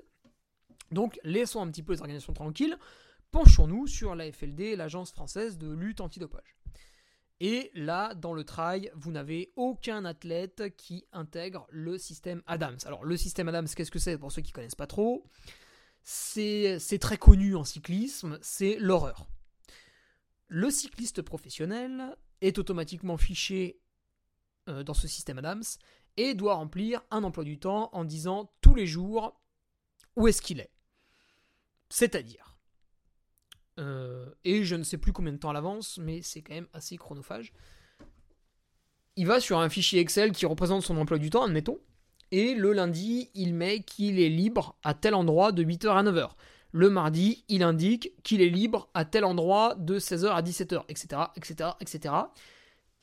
Donc laissons un petit peu les organisations tranquilles, penchons-nous sur la FLD, l'agence française de lutte antidopage. Et là, dans le trail, vous n'avez aucun athlète qui intègre le système Adams. Alors, le système Adams, qu'est-ce que c'est? Pour ceux qui connaissent pas trop C'est très connu en cyclisme, c'est l'horreur. Le cycliste professionnel est automatiquement fiché euh, dans ce système Adams et doit remplir un emploi du temps en disant tous les jours où est-ce qu'il est. C'est-à-dire euh, et je ne sais plus combien de temps à l'avance, mais c'est quand même assez chronophage. Il va sur un fichier Excel qui représente son emploi du temps, admettons, et le lundi, il met qu'il est libre à tel endroit de 8h à 9h. Le mardi, il indique qu'il est libre à tel endroit de 16h à 17h, etc., etc., etc.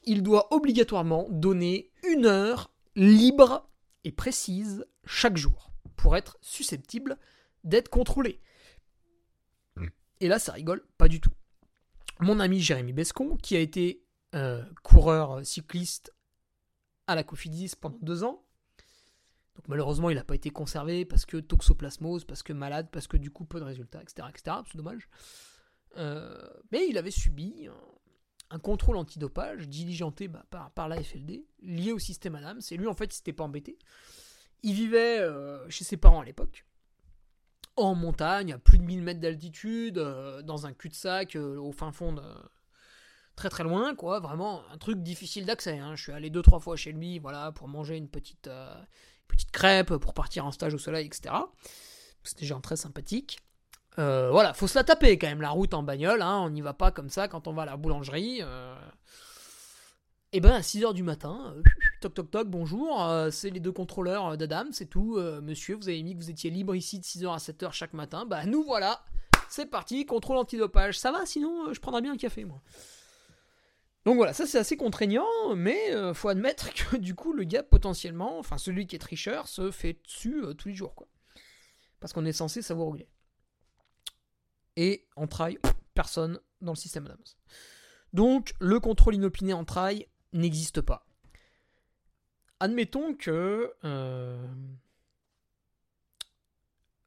Il doit obligatoirement donner une heure libre et précise chaque jour pour être susceptible d'être contrôlé. Et là, ça rigole pas du tout. Mon ami Jérémy Bescon, qui a été euh, coureur cycliste à la Cofidis pendant deux ans, malheureusement, il n'a pas été conservé parce que toxoplasmose, parce que malade, parce que du coup, peu de résultats, etc. c'est dommage. Euh, mais il avait subi un, contrôle antidopage diligenté bah, par, par la FLD, lié au système Adams. Et lui, en fait, il s'était pas embêté. Il vivait euh, chez ses parents à l'époque en montagne, à plus de 1000 mètres d'altitude, euh, dans un cul-de-sac au fin fond. Très très loin, quoi. Vraiment un truc difficile d'accès. hein. Je suis allé deux trois fois chez lui, voilà, pour manger une petite, petite crêpe, pour partir en stage au soleil, etc. C'était des gens très sympathiques. Euh, voilà, faut se la taper quand même la route en bagnole. Hein. On n'y va pas comme ça quand on va à la boulangerie. euh. Et ben à 6h du matin, euh, toc toc toc, bonjour, c'est les deux contrôleurs d'Adam, c'est tout. Monsieur, vous avez mis que vous étiez libre ici de 6h à 7h chaque matin. Bah nous voilà, c'est parti, contrôle antidopage. Ça va, sinon je prendrais bien un café moi. Donc voilà, ça c'est assez contraignant, mais euh, faut admettre que du coup le gars potentiellement, enfin celui qui est tricheur, se fait dessus euh, tous les jours. Parce qu'on est censé savoir où il est. Et en trail, personne dans le système Adams. Donc le contrôle inopiné en trail n'existe pas. Admettons que euh,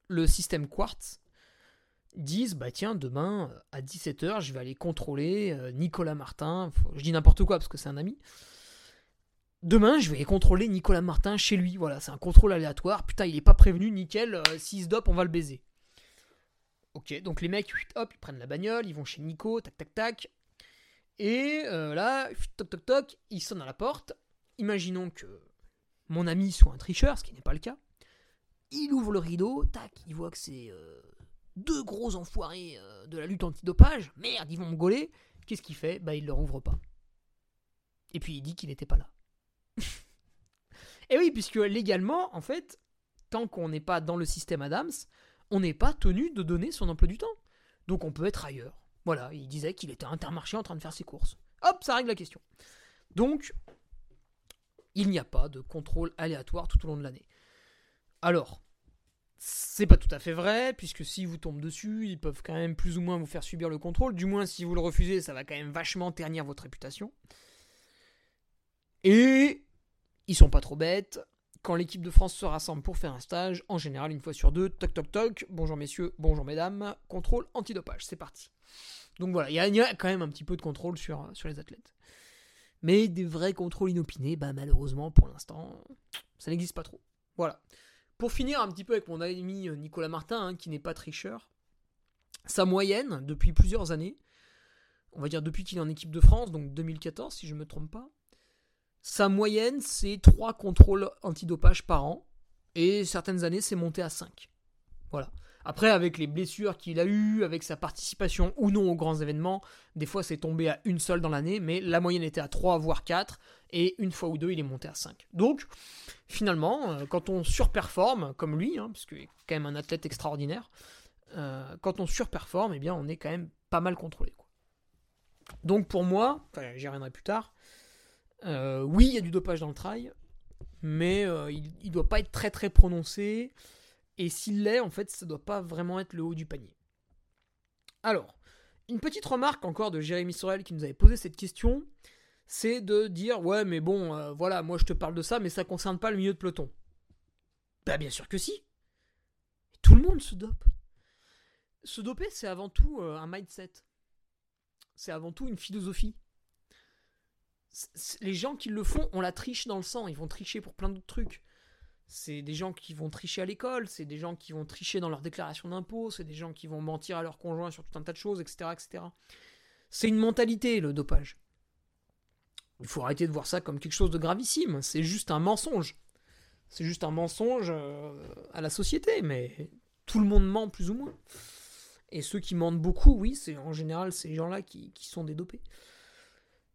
le système Quartz dise bah tiens demain à 17h je vais aller contrôler euh, Nicolas Martin. Je dis n'importe quoi parce que c'est un ami. Demain je vais contrôler Nicolas Martin chez lui. Voilà c'est un contrôle aléatoire. Putain il est pas prévenu nickel euh, s'il se dope on va le baiser. Ok donc les mecs hop ils prennent la bagnole ils vont chez Nico tac tac tac. Et euh, là toc toc toc ils sonnent à la porte. Imaginons que mon ami soit un tricheur ce qui n'est pas le cas. Il ouvre le rideau tac il voit que c'est deux gros enfoirés euh, de la lutte antidopage, merde, ils vont me gauler. Qu'est-ce qu'il fait? Bah, il leur ouvre pas. Et puis il dit qu'il n'était pas là. Et oui, puisque légalement, en fait, tant qu'on n'est pas dans le système Adams, on n'est pas tenu de donner son emploi du temps. Donc on peut être ailleurs. Voilà, il disait qu'il était intermarché en train de faire ses courses. Hop, ça règle la question. Donc, il n'y a pas de contrôle aléatoire tout au long de l'année. Alors, c'est pas tout à fait vrai, puisque si vous tombez dessus, ils peuvent quand même plus ou moins vous faire subir le contrôle. Du moins, si vous le refusez, ça va quand même vachement ternir votre réputation. Et ils sont pas trop bêtes. Quand l'équipe de France se rassemble pour faire un stage, en général, une fois sur deux, toc toc toc, bonjour messieurs, bonjour mesdames, contrôle antidopage, c'est parti. Donc voilà, il y, a quand même un petit peu de contrôle sur, sur les athlètes. Mais des vrais contrôles inopinés, bah malheureusement, pour l'instant, ça n'existe pas trop. Voilà. Pour finir un petit peu avec mon ami euh, Nicolas Martin, hein, qui n'est pas tricheur, sa moyenne depuis plusieurs années, on va dire depuis qu'il est en équipe de France, donc 2014 si je ne me trompe pas, sa moyenne c'est 3 contrôles antidopage par an, et certaines années c'est monté à 5. Voilà. Après, avec les blessures qu'il a eues, avec sa participation ou non aux grands événements, des fois c'est tombé à une seule dans l'année, mais la moyenne était à 3 voire 4, et une fois ou deux il est monté à 5. Donc, finalement, euh, quand on surperforme, comme lui, hein, parce qu'il est quand même un athlète extraordinaire, euh, quand on surperforme, eh bien on est quand même pas mal contrôlé. Donc pour moi, j'y reviendrai plus tard, euh, oui il y a du dopage dans le trail, mais il ne doit pas être très très prononcé. Et s'il l'est, en fait, ça doit pas vraiment être le haut du panier. Alors, une petite remarque encore de Jérémy Sorel qui nous avait posé cette question, c'est de dire ouais mais bon euh, voilà moi je te parle de ça mais ça concerne pas le milieu de peloton. Bah bien sûr que si. Tout le monde se dope. Se doper c'est avant tout euh, un mindset. C'est avant tout une philosophie. les gens qui le font, on la triche dans le sang, ils vont tricher pour plein d'autres trucs c'est des gens qui vont tricher à l'école, c'est des gens qui vont tricher dans leur déclaration d'impôt, c'est des gens qui vont mentir à leur conjoint sur tout un tas de choses, etc. etc. C'est une mentalité, le dopage. Il faut arrêter de voir ça comme quelque chose de gravissime, c'est juste un mensonge. C'est juste un mensonge euh, à la société, mais tout le monde ment plus ou moins. Et ceux qui mentent beaucoup, oui, c'est en général ces gens-là qui, qui sont des dopés.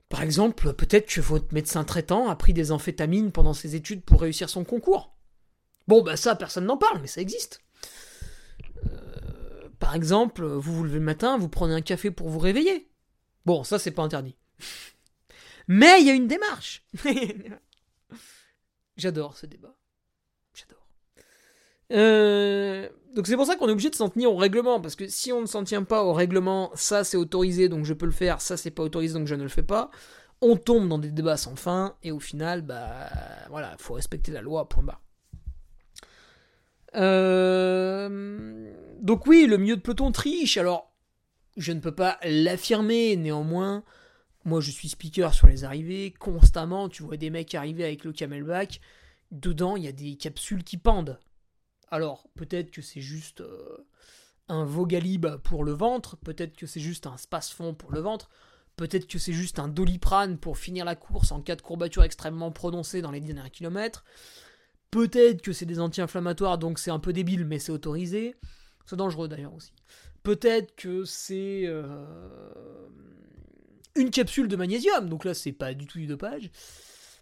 Par exemple, peut-être que votre médecin traitant a pris des amphétamines pendant ses études pour réussir son concours. Bon, bah ça, personne n'en parle, mais ça existe. Euh, par exemple, vous vous levez le matin, vous prenez un café pour vous réveiller. Bon, ça, c'est pas interdit. Mais il y a une démarche. J'adore ce débat. J'adore. Euh, donc c'est pour ça qu'on est obligé de s'en tenir au règlement, parce que si on ne s'en tient pas au règlement, ça c'est autorisé, donc je peux le faire, ça c'est pas autorisé, donc je ne le fais pas. On tombe dans des débats sans fin, et au final, bah voilà, il faut respecter la loi, point barre. Euh, donc oui, le milieu de peloton triche. Alors, je ne peux pas l'affirmer, néanmoins, moi je suis speaker sur les arrivées, constamment, tu vois des mecs arriver avec le camelback, dedans il y a des capsules qui pendent. Alors, peut-être que c'est juste euh, un Vogalib pour le ventre, peut-être que c'est juste un space-fond pour le ventre, peut-être que c'est juste un doliprane pour finir la course en cas de courbature extrêmement prononcée dans les derniers kilomètres. Peut-être que c'est des anti-inflammatoires, donc c'est un peu débile, mais c'est autorisé. C'est dangereux d'ailleurs aussi. Peut-être que c'est euh, une capsule de magnésium, donc là c'est pas du tout du dopage.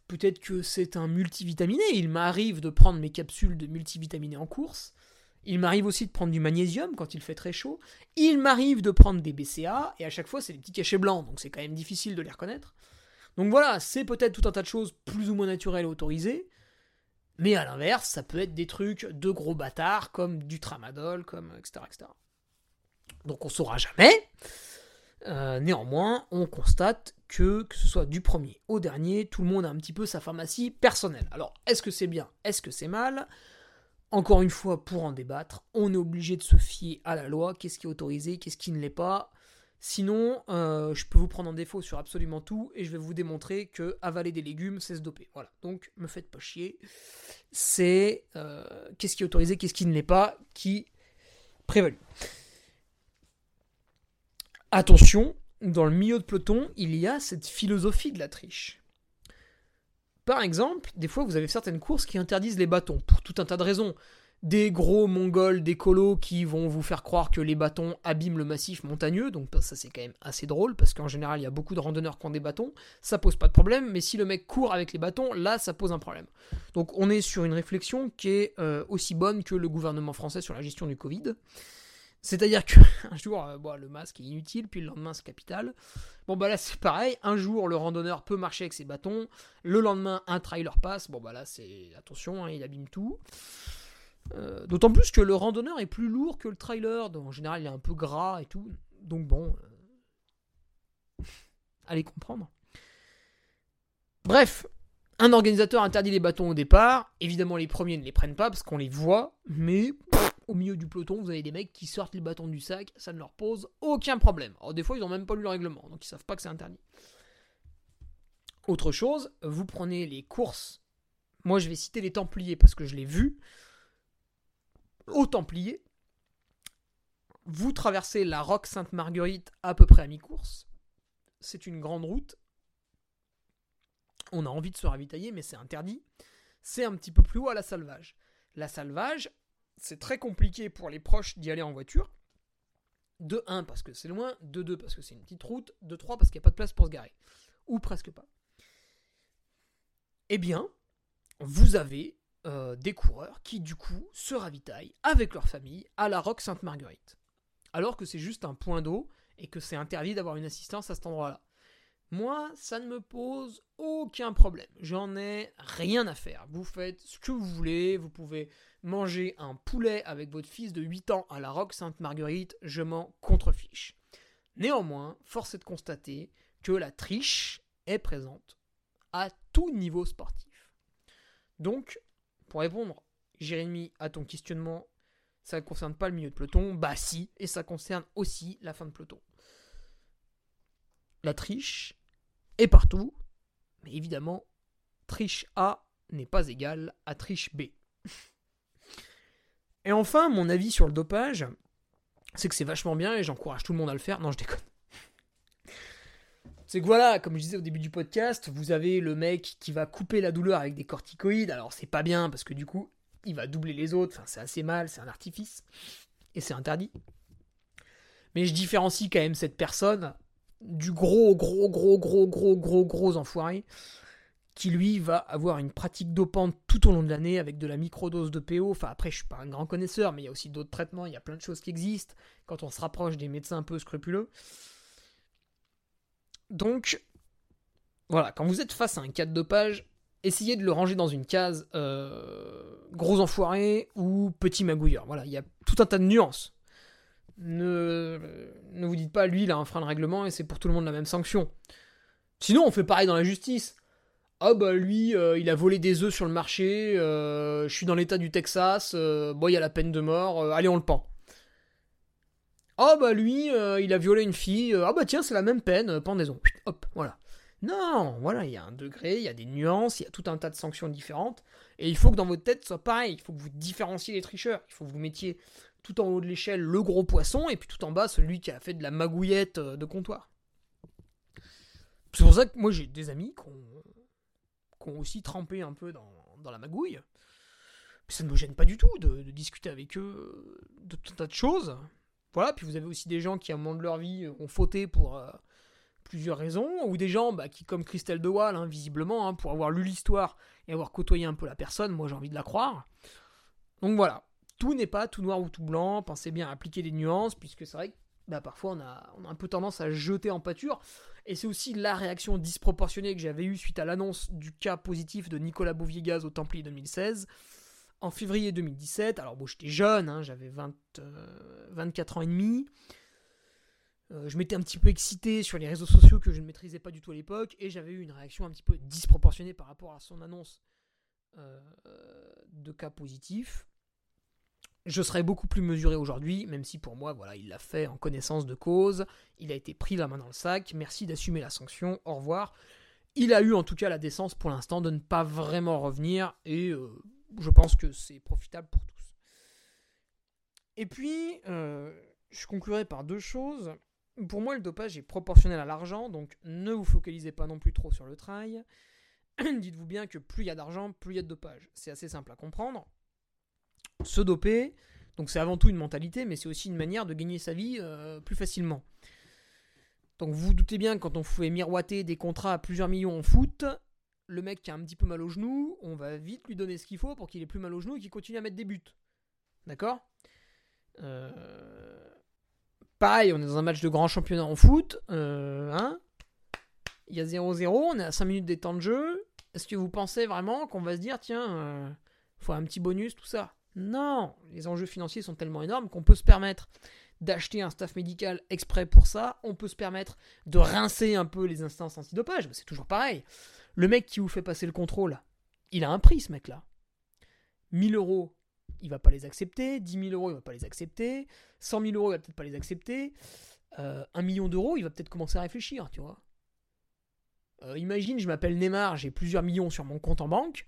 Peut-être que c'est un multivitaminé. Il m'arrive de prendre mes capsules de multivitaminé en course. Il m'arrive aussi de prendre du magnésium quand il fait très chaud. Il m'arrive de prendre des BCA, et à chaque fois c'est des petits cachets blancs, donc c'est quand même difficile de les reconnaître. Donc voilà, c'est peut-être tout un tas de choses plus ou moins naturelles et autorisées. Mais à l'inverse, ça peut être des trucs de gros bâtards, comme du tramadol, comme etc. etc. Donc on saura jamais. Euh, néanmoins, on constate que, que ce soit du premier au dernier, tout le monde a un petit peu sa pharmacie personnelle. Alors, est-ce que c'est bien Est-ce que c'est mal? Encore une fois, pour en débattre, on est obligé de se fier à la loi. Qu'est-ce qui est autorisé Qu'est-ce qui ne l'est pas? Sinon, euh, je peux vous prendre en défaut sur absolument tout et je vais vous démontrer que avaler des légumes, c'est se doper. Voilà. Donc, me faites pas chier. C'est euh, qu'est-ce qui est autorisé, qu'est-ce qui ne l'est pas, qui prévalue. Attention, dans le milieu de peloton, il y a cette philosophie de la triche. Par exemple, des fois, vous avez certaines courses qui interdisent les bâtons, pour tout un tas de raisons. Des gros mongols, des colos qui vont vous faire croire que les bâtons abîment le massif montagneux, donc ça c'est quand même assez drôle, parce qu'en général il y a beaucoup de randonneurs qui ont des bâtons, ça pose pas de problème, mais si le mec court avec les bâtons, là ça pose un problème. Donc on est sur une réflexion qui est euh, aussi bonne que le gouvernement français sur la gestion du Covid. C'est-à-dire que un jour, euh, le masque est inutile, puis le lendemain c'est capital. Bon bah là c'est pareil, un jour le randonneur peut marcher avec ses bâtons, le lendemain un trailer passe, bon bah là c'est attention, hein, il abîme tout. Euh, d'autant plus que le randonneur est plus lourd que le trailer, donc en général il est un peu gras et tout, donc bon, euh, allez comprendre. Bref, un organisateur interdit les bâtons au départ, évidemment les premiers ne les prennent pas parce qu'on les voit, mais au milieu du peloton, vous avez des mecs qui sortent les bâtons du sac, ça ne leur pose aucun problème. Alors des fois, ils n'ont même pas lu le règlement, donc ils savent pas que c'est interdit. Autre chose, vous prenez les courses. Moi, je vais citer les Templiers parce que je l'ai vu. Aux Templiers, vous traversez la Roque Sainte-Marguerite à peu près à mi-course. C'est une grande route. On a envie de se ravitailler, mais c'est interdit. C'est un petit peu plus haut à la Salvage. La Salvage, c'est très compliqué pour les proches d'y aller en voiture. De 1 parce que c'est loin, de 2 parce que c'est une petite route, de 3 parce qu'il n'y a pas de place pour se garer. Ou presque pas. Eh bien, vous avez euh, des coureurs qui du coup se ravitaillent avec leur famille à la Roque Sainte-Marguerite. Alors que c'est juste un point d'eau et que c'est interdit d'avoir une assistance à cet endroit-là. Moi, ça ne me pose aucun problème. J'en ai rien à faire. Vous faites ce que vous voulez. Vous pouvez manger un poulet avec votre fils de 8 ans à la Roque Sainte-Marguerite. Je m'en contrefiche. Néanmoins, force est de constater que la triche est présente à tout niveau sportif. Donc, pour répondre, Jérémy, à ton questionnement, ça ne concerne pas le milieu de peloton Bah si, et ça concerne aussi la fin de peloton la triche est partout, mais évidemment, triche A n'est pas égale à triche B. Et enfin, mon avis sur le dopage, c'est que c'est vachement bien et j'encourage tout le monde à le faire. Non, je déconne. C'est que voilà, comme je disais au début du podcast, vous avez le mec qui va couper la douleur avec des corticoïdes. Alors c'est pas bien parce que du coup, il va doubler les autres. C'est assez mal, c'est un artifice. Et c'est interdit. Mais je différencie quand même cette personne du gros, gros, gros, gros, gros, gros, gros enfoiré qui lui va avoir une pratique dopante tout au long de l'année avec de la microdose de PO. Enfin, après, je suis pas un grand connaisseur, mais il y a aussi d'autres traitements, il y a plein de choses qui existent quand on se rapproche des médecins un peu scrupuleux. Donc, voilà, quand vous êtes face à un cas de dopage, essayez de le ranger dans une case euh, gros enfoiré ou petit magouilleur. Voilà, il y a tout un tas de nuances ne, ne vous dites pas, lui, il a un frein de règlement et c'est pour tout le monde la même sanction. Sinon, on fait pareil dans la justice. Ah bah lui, euh, il a volé des œufs sur le marché, euh, je suis dans l'état du Texas, euh, bon, il y a la peine de mort, allez, on le pend. Ah bah lui, il a violé une fille, ah bah tiens, c'est la même peine, pendaison. Hop, voilà. Non, voilà, il y a un degré, il y a des nuances, il y a tout un tas de sanctions différentes, et il faut que dans votre tête, soit pareil, il faut que vous différenciez les tricheurs, il faut que vous mettiez tout en haut de l'échelle le gros poisson, et puis tout en bas celui qui a fait de la magouillette euh, de comptoir. C'est pour ça que moi j'ai des amis qui ont, aussi trempé un peu dans, la magouille. Mais ça ne me gêne pas du tout de, discuter avec eux de tout un tas de choses. Voilà, puis vous avez aussi des gens qui, à un moment de leur vie, ont fauté pour euh, plusieurs raisons, ou des gens bah, qui, comme Christelle de Waal, hein, visiblement, hein, pour avoir lu l'histoire et avoir côtoyé un peu la personne, moi j'ai envie de la croire. Donc voilà, tout n'est pas tout noir ou tout blanc, pensez bien à appliquer des nuances, puisque c'est vrai que bah, parfois on a, un peu tendance à jeter en pâture, et c'est aussi la réaction disproportionnée que j'avais eue suite à l'annonce du cas positif de Nicolas Bouviegas au Templier 2016. En février 2017, alors bon j'étais jeune, hein, j'avais 24 euh, ans et demi, Euh, je m'étais un petit peu excité sur les réseaux sociaux que je ne maîtrisais pas du tout à l'époque et j'avais eu une réaction un petit peu disproportionnée par rapport à son annonce euh, de cas positif. Je serais beaucoup plus mesuré aujourd'hui, même si pour moi, voilà, il l'a fait en connaissance de cause. Il a été pris la main dans le sac. Merci d'assumer la sanction. Au revoir. Il a eu en tout cas la décence pour l'instant de ne pas vraiment revenir et je pense que c'est profitable pour tous. Et puis, je conclurai par deux choses. Pour moi, le dopage est proportionnel à l'argent, donc ne vous focalisez pas non plus trop sur le trail. Dites-vous bien que plus il y a d'argent, plus il y a de dopage. C'est assez simple à comprendre. Se doper, donc c'est avant tout une mentalité, mais c'est aussi une manière de gagner sa vie euh, plus facilement. Donc vous vous doutez bien, quand on fait miroiter des contrats à plusieurs millions en foot, le mec qui a un petit peu mal au genou, on va vite lui donner ce qu'il faut pour qu'il ait plus mal au genou et qu'il continue à mettre des buts. D'accord? Euh, on est dans un match de grand championnat en foot. Euh, hein? Il y a 0-0, on est à 5 minutes des temps de jeu. Est-ce que vous pensez vraiment qu'on va se dire, tiens, euh, faut un petit bonus, tout ça? Non Les enjeux financiers sont tellement énormes qu'on peut se permettre d'acheter un staff médical exprès pour ça. On peut se permettre de rincer un peu les instances antidopage. C'est toujours pareil. Le mec qui vous fait passer le contrôle, il a un prix, ce mec-là. 1000 euros il va pas les accepter. 10 000 euros, il va pas les accepter. 100 000 euros, il va peut-être pas les accepter. Euh, 1 million d'euros, il va peut-être commencer à réfléchir, tu vois. Euh, imagine, je m'appelle Neymar, j'ai plusieurs millions sur mon compte en banque.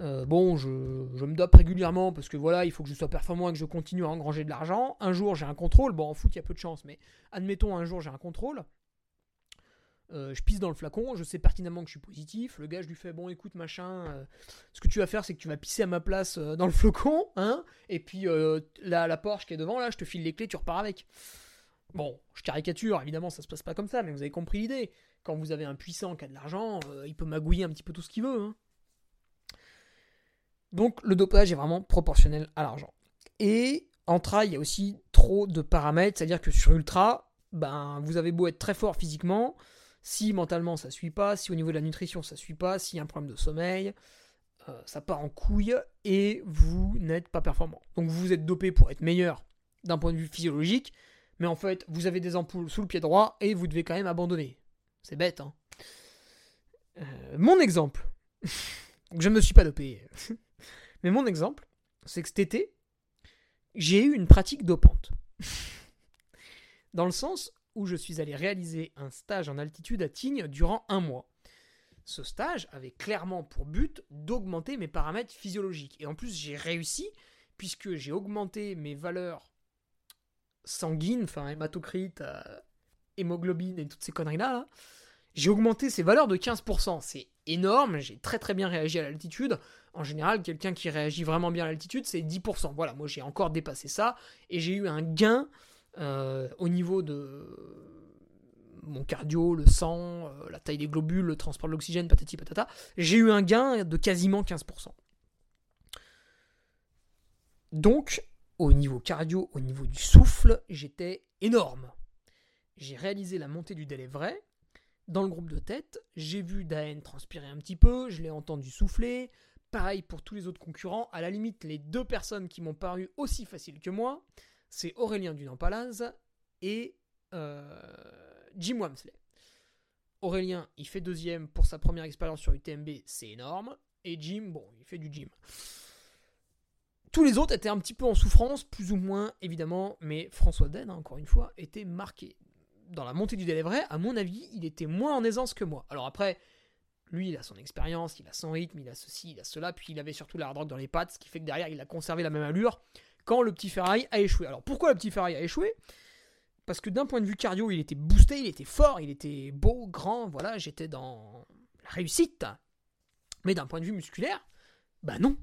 Euh, bon, je, me dope régulièrement parce que voilà, il faut que je sois performant et que je continue à engranger de l'argent. Un jour, j'ai un contrôle. Bon, en foot, il y a peu de chance, mais admettons, un jour, j'ai un contrôle. Euh, je pisse dans le flacon, je sais pertinemment que je suis positif. Le gars, je lui fais bon, écoute, machin, euh, ce que tu vas faire, c'est que tu vas pisser à ma place dans le flacon, hein, et puis la, la, Porsche qui est devant, là, je te file les clés, tu repars avec. Bon, je caricature, évidemment, ça se passe pas comme ça, mais vous avez compris l'idée. Quand vous avez un puissant qui a de l'argent, il peut magouiller un petit peu tout ce qu'il veut. Hein. Donc, le dopage est vraiment proportionnel à l'argent. Et en trail, il y a aussi trop de paramètres, c'est-à-dire que sur ultra, ben, vous avez beau être très fort physiquement, si mentalement ça suit pas, si au niveau de la nutrition ça suit pas, s'il y a un problème de sommeil, euh, ça part en couille et vous n'êtes pas performant. Donc vous êtes dopé pour être meilleur d'un point de vue physiologique, mais en fait vous avez des ampoules sous le pied droit et vous devez quand même abandonner. C'est bête, hein. Euh, mon exemple, je ne me suis pas dopé, mais mon exemple, c'est que cet été, j'ai eu une pratique dopante. Dans le sens où je suis allé réaliser un stage en altitude à Tignes durant un mois. Ce stage avait clairement pour but d'augmenter mes paramètres physiologiques. Et en plus, j'ai réussi, puisque j'ai augmenté mes valeurs sanguines, enfin hématocrite, euh, hémoglobine et toutes ces conneries-là. j'ai augmenté ces valeurs de 15%. C'est énorme, j'ai très très bien réagi à l'altitude. En général, quelqu'un qui réagit vraiment bien à l'altitude, c'est 10%. Voilà, moi j'ai encore dépassé ça, et j'ai eu un gain euh, au niveau de mon cardio, le sang, euh, la taille des globules, le transport de l'oxygène, patati patata, j'ai eu un gain de quasiment 15%. Donc, au niveau cardio, au niveau du souffle, j'étais énorme. J'ai réalisé la montée du délai vrai. Dans le groupe de tête, j'ai vu Daen transpirer un petit peu, je l'ai entendu souffler. Pareil pour tous les autres concurrents. À la limite, les deux personnes qui m'ont paru aussi faciles que moi, c'est Aurélien Dunampalaz et euh, Jim Wamsley. Aurélien, il fait deuxième pour sa première expérience sur UTMB, c'est énorme. Et Jim, bon, il fait du gym. Tous les autres étaient un petit peu en souffrance, plus ou moins, évidemment, mais François Den, hein, encore une fois, était marqué. Dans la montée du délai vrai, à mon avis, il était moins en aisance que moi. Alors après, lui, il a son expérience, il a son rythme, il a ceci, il a cela, puis il avait surtout la hard dans les pattes, ce qui fait que derrière, il a conservé la même allure quand le petit Ferrari a échoué. Alors pourquoi le petit Ferrari a échoué? Parce que d'un point de vue cardio, il était boosté, il était fort, il était beau, grand, voilà, j'étais dans la réussite. Mais d'un point de vue musculaire, bah non.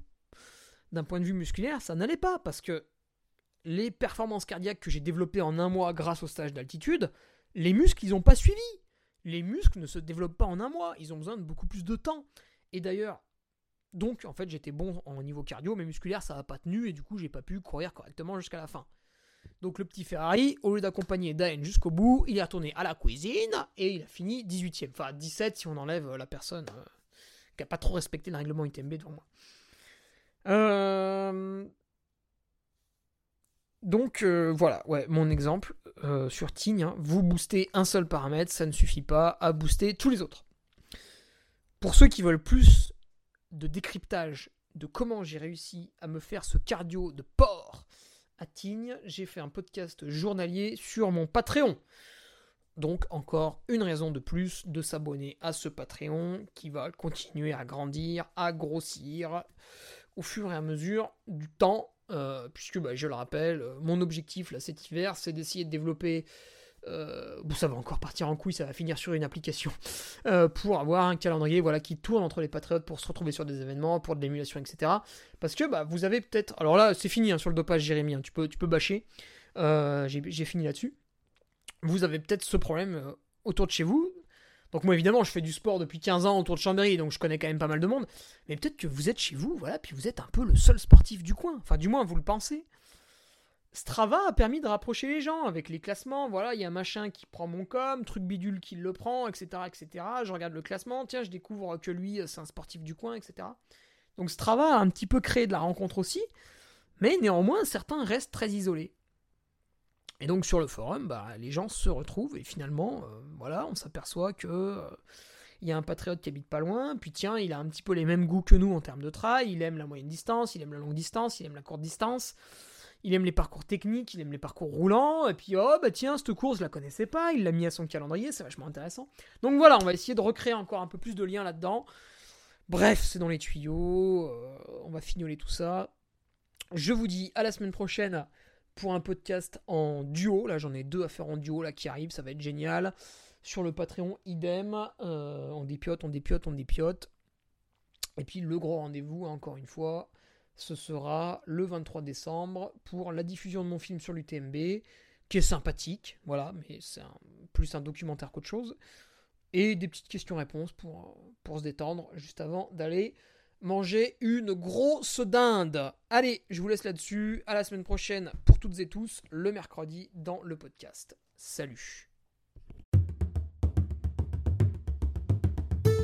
D'un point de vue musculaire, ça n'allait pas parce que les performances cardiaques que j'ai développées en un mois grâce au stage d'altitude, les muscles, ils n'ont pas suivi. Les muscles ne se développent pas en un mois, ils ont besoin de beaucoup plus de temps. Et d'ailleurs, donc en fait j'étais bon en niveau cardio, mais musculaire ça n'a pas tenu et du coup j'ai pas pu courir correctement jusqu'à la fin. Donc le petit Ferrari, au lieu d'accompagner Daen jusqu'au bout, il est retourné à la cuisine et il a fini 18ème. Enfin 17 si on enlève la personne euh, qui a pas trop respecté le règlement UTMB devant moi. Euh, donc euh, voilà, mon exemple. euh, sur Tignes, hein, vous boostez un seul paramètre, ça ne suffit pas à booster tous les autres. Pour ceux qui veulent plus de décryptage de comment j'ai réussi à me faire ce cardio de porc à Tignes, j'ai fait un podcast journalier sur mon Patreon. Donc encore une raison de plus de s'abonner à ce Patreon qui va continuer à grandir, à grossir au fur et à mesure du temps, euh, puisque bah, je le rappelle, euh, mon objectif là cet hiver c'est d'essayer de développer euh, bon, ça va encore partir en couille, ça va finir sur une application pour avoir un calendrier voilà, qui tourne entre les patriotes pour se retrouver sur des événements, pour de l'émulation, etc. Parce que bah, vous avez peut-être. Alors là, c'est fini hein, sur le dopage, Jérémy, hein, tu, peux, tu peux bâcher. J'ai fini là-dessus vous avez peut-être ce problème autour de chez vous. Donc moi évidemment je fais du sport depuis 15 ans autour de Chambéry, donc je connais quand même pas mal de monde. Mais peut-être que vous êtes chez vous, voilà, puis vous êtes un peu le seul sportif du coin. Enfin du moins vous le pensez. Strava a permis de rapprocher les gens avec les classements. Voilà, il y a un machin qui prend mon com, truc bidule qui le prend, etc., etc. Je regarde le classement, tiens, je découvre que lui, c'est un sportif du coin, etc. Donc Strava a un petit peu créé de la rencontre aussi, mais néanmoins certains restent très isolés. Et donc sur le forum, bah, les gens se retrouvent et finalement, euh, voilà, on s'aperçoit que euh, il y a un patriote qui habite pas loin, puis tiens, il a un petit peu les mêmes goûts que nous en termes de trail, il aime la moyenne distance, il aime la longue distance, il aime la courte distance, il aime les parcours techniques, il aime les parcours roulants, et puis oh bah tiens, cette course je la connaissais pas, il l'a mis à son calendrier, c'est vachement intéressant. Donc voilà, on va essayer de recréer encore un peu plus de liens là-dedans. Bref, c'est dans les tuyaux, euh, on va fignoler tout ça. Je vous dis à la semaine prochaine pour un podcast en duo. Là, j'en ai deux à faire en duo là qui arrivent, ça va être génial. Sur le Patreon, idem. Euh, on dépiote, on dépiote, on dépiote. Et puis le gros rendez-vous, encore une fois, ce sera le 23 décembre pour la diffusion de mon film sur l'UTMB, qui est sympathique, voilà, mais c'est plus un documentaire qu'autre chose. Et des petites questions-réponses pour se détendre juste avant d'aller manger une grosse dinde. Allez, je vous laisse là-dessus. À la semaine prochaine pour toutes et tous, le mercredi dans le podcast. Salut.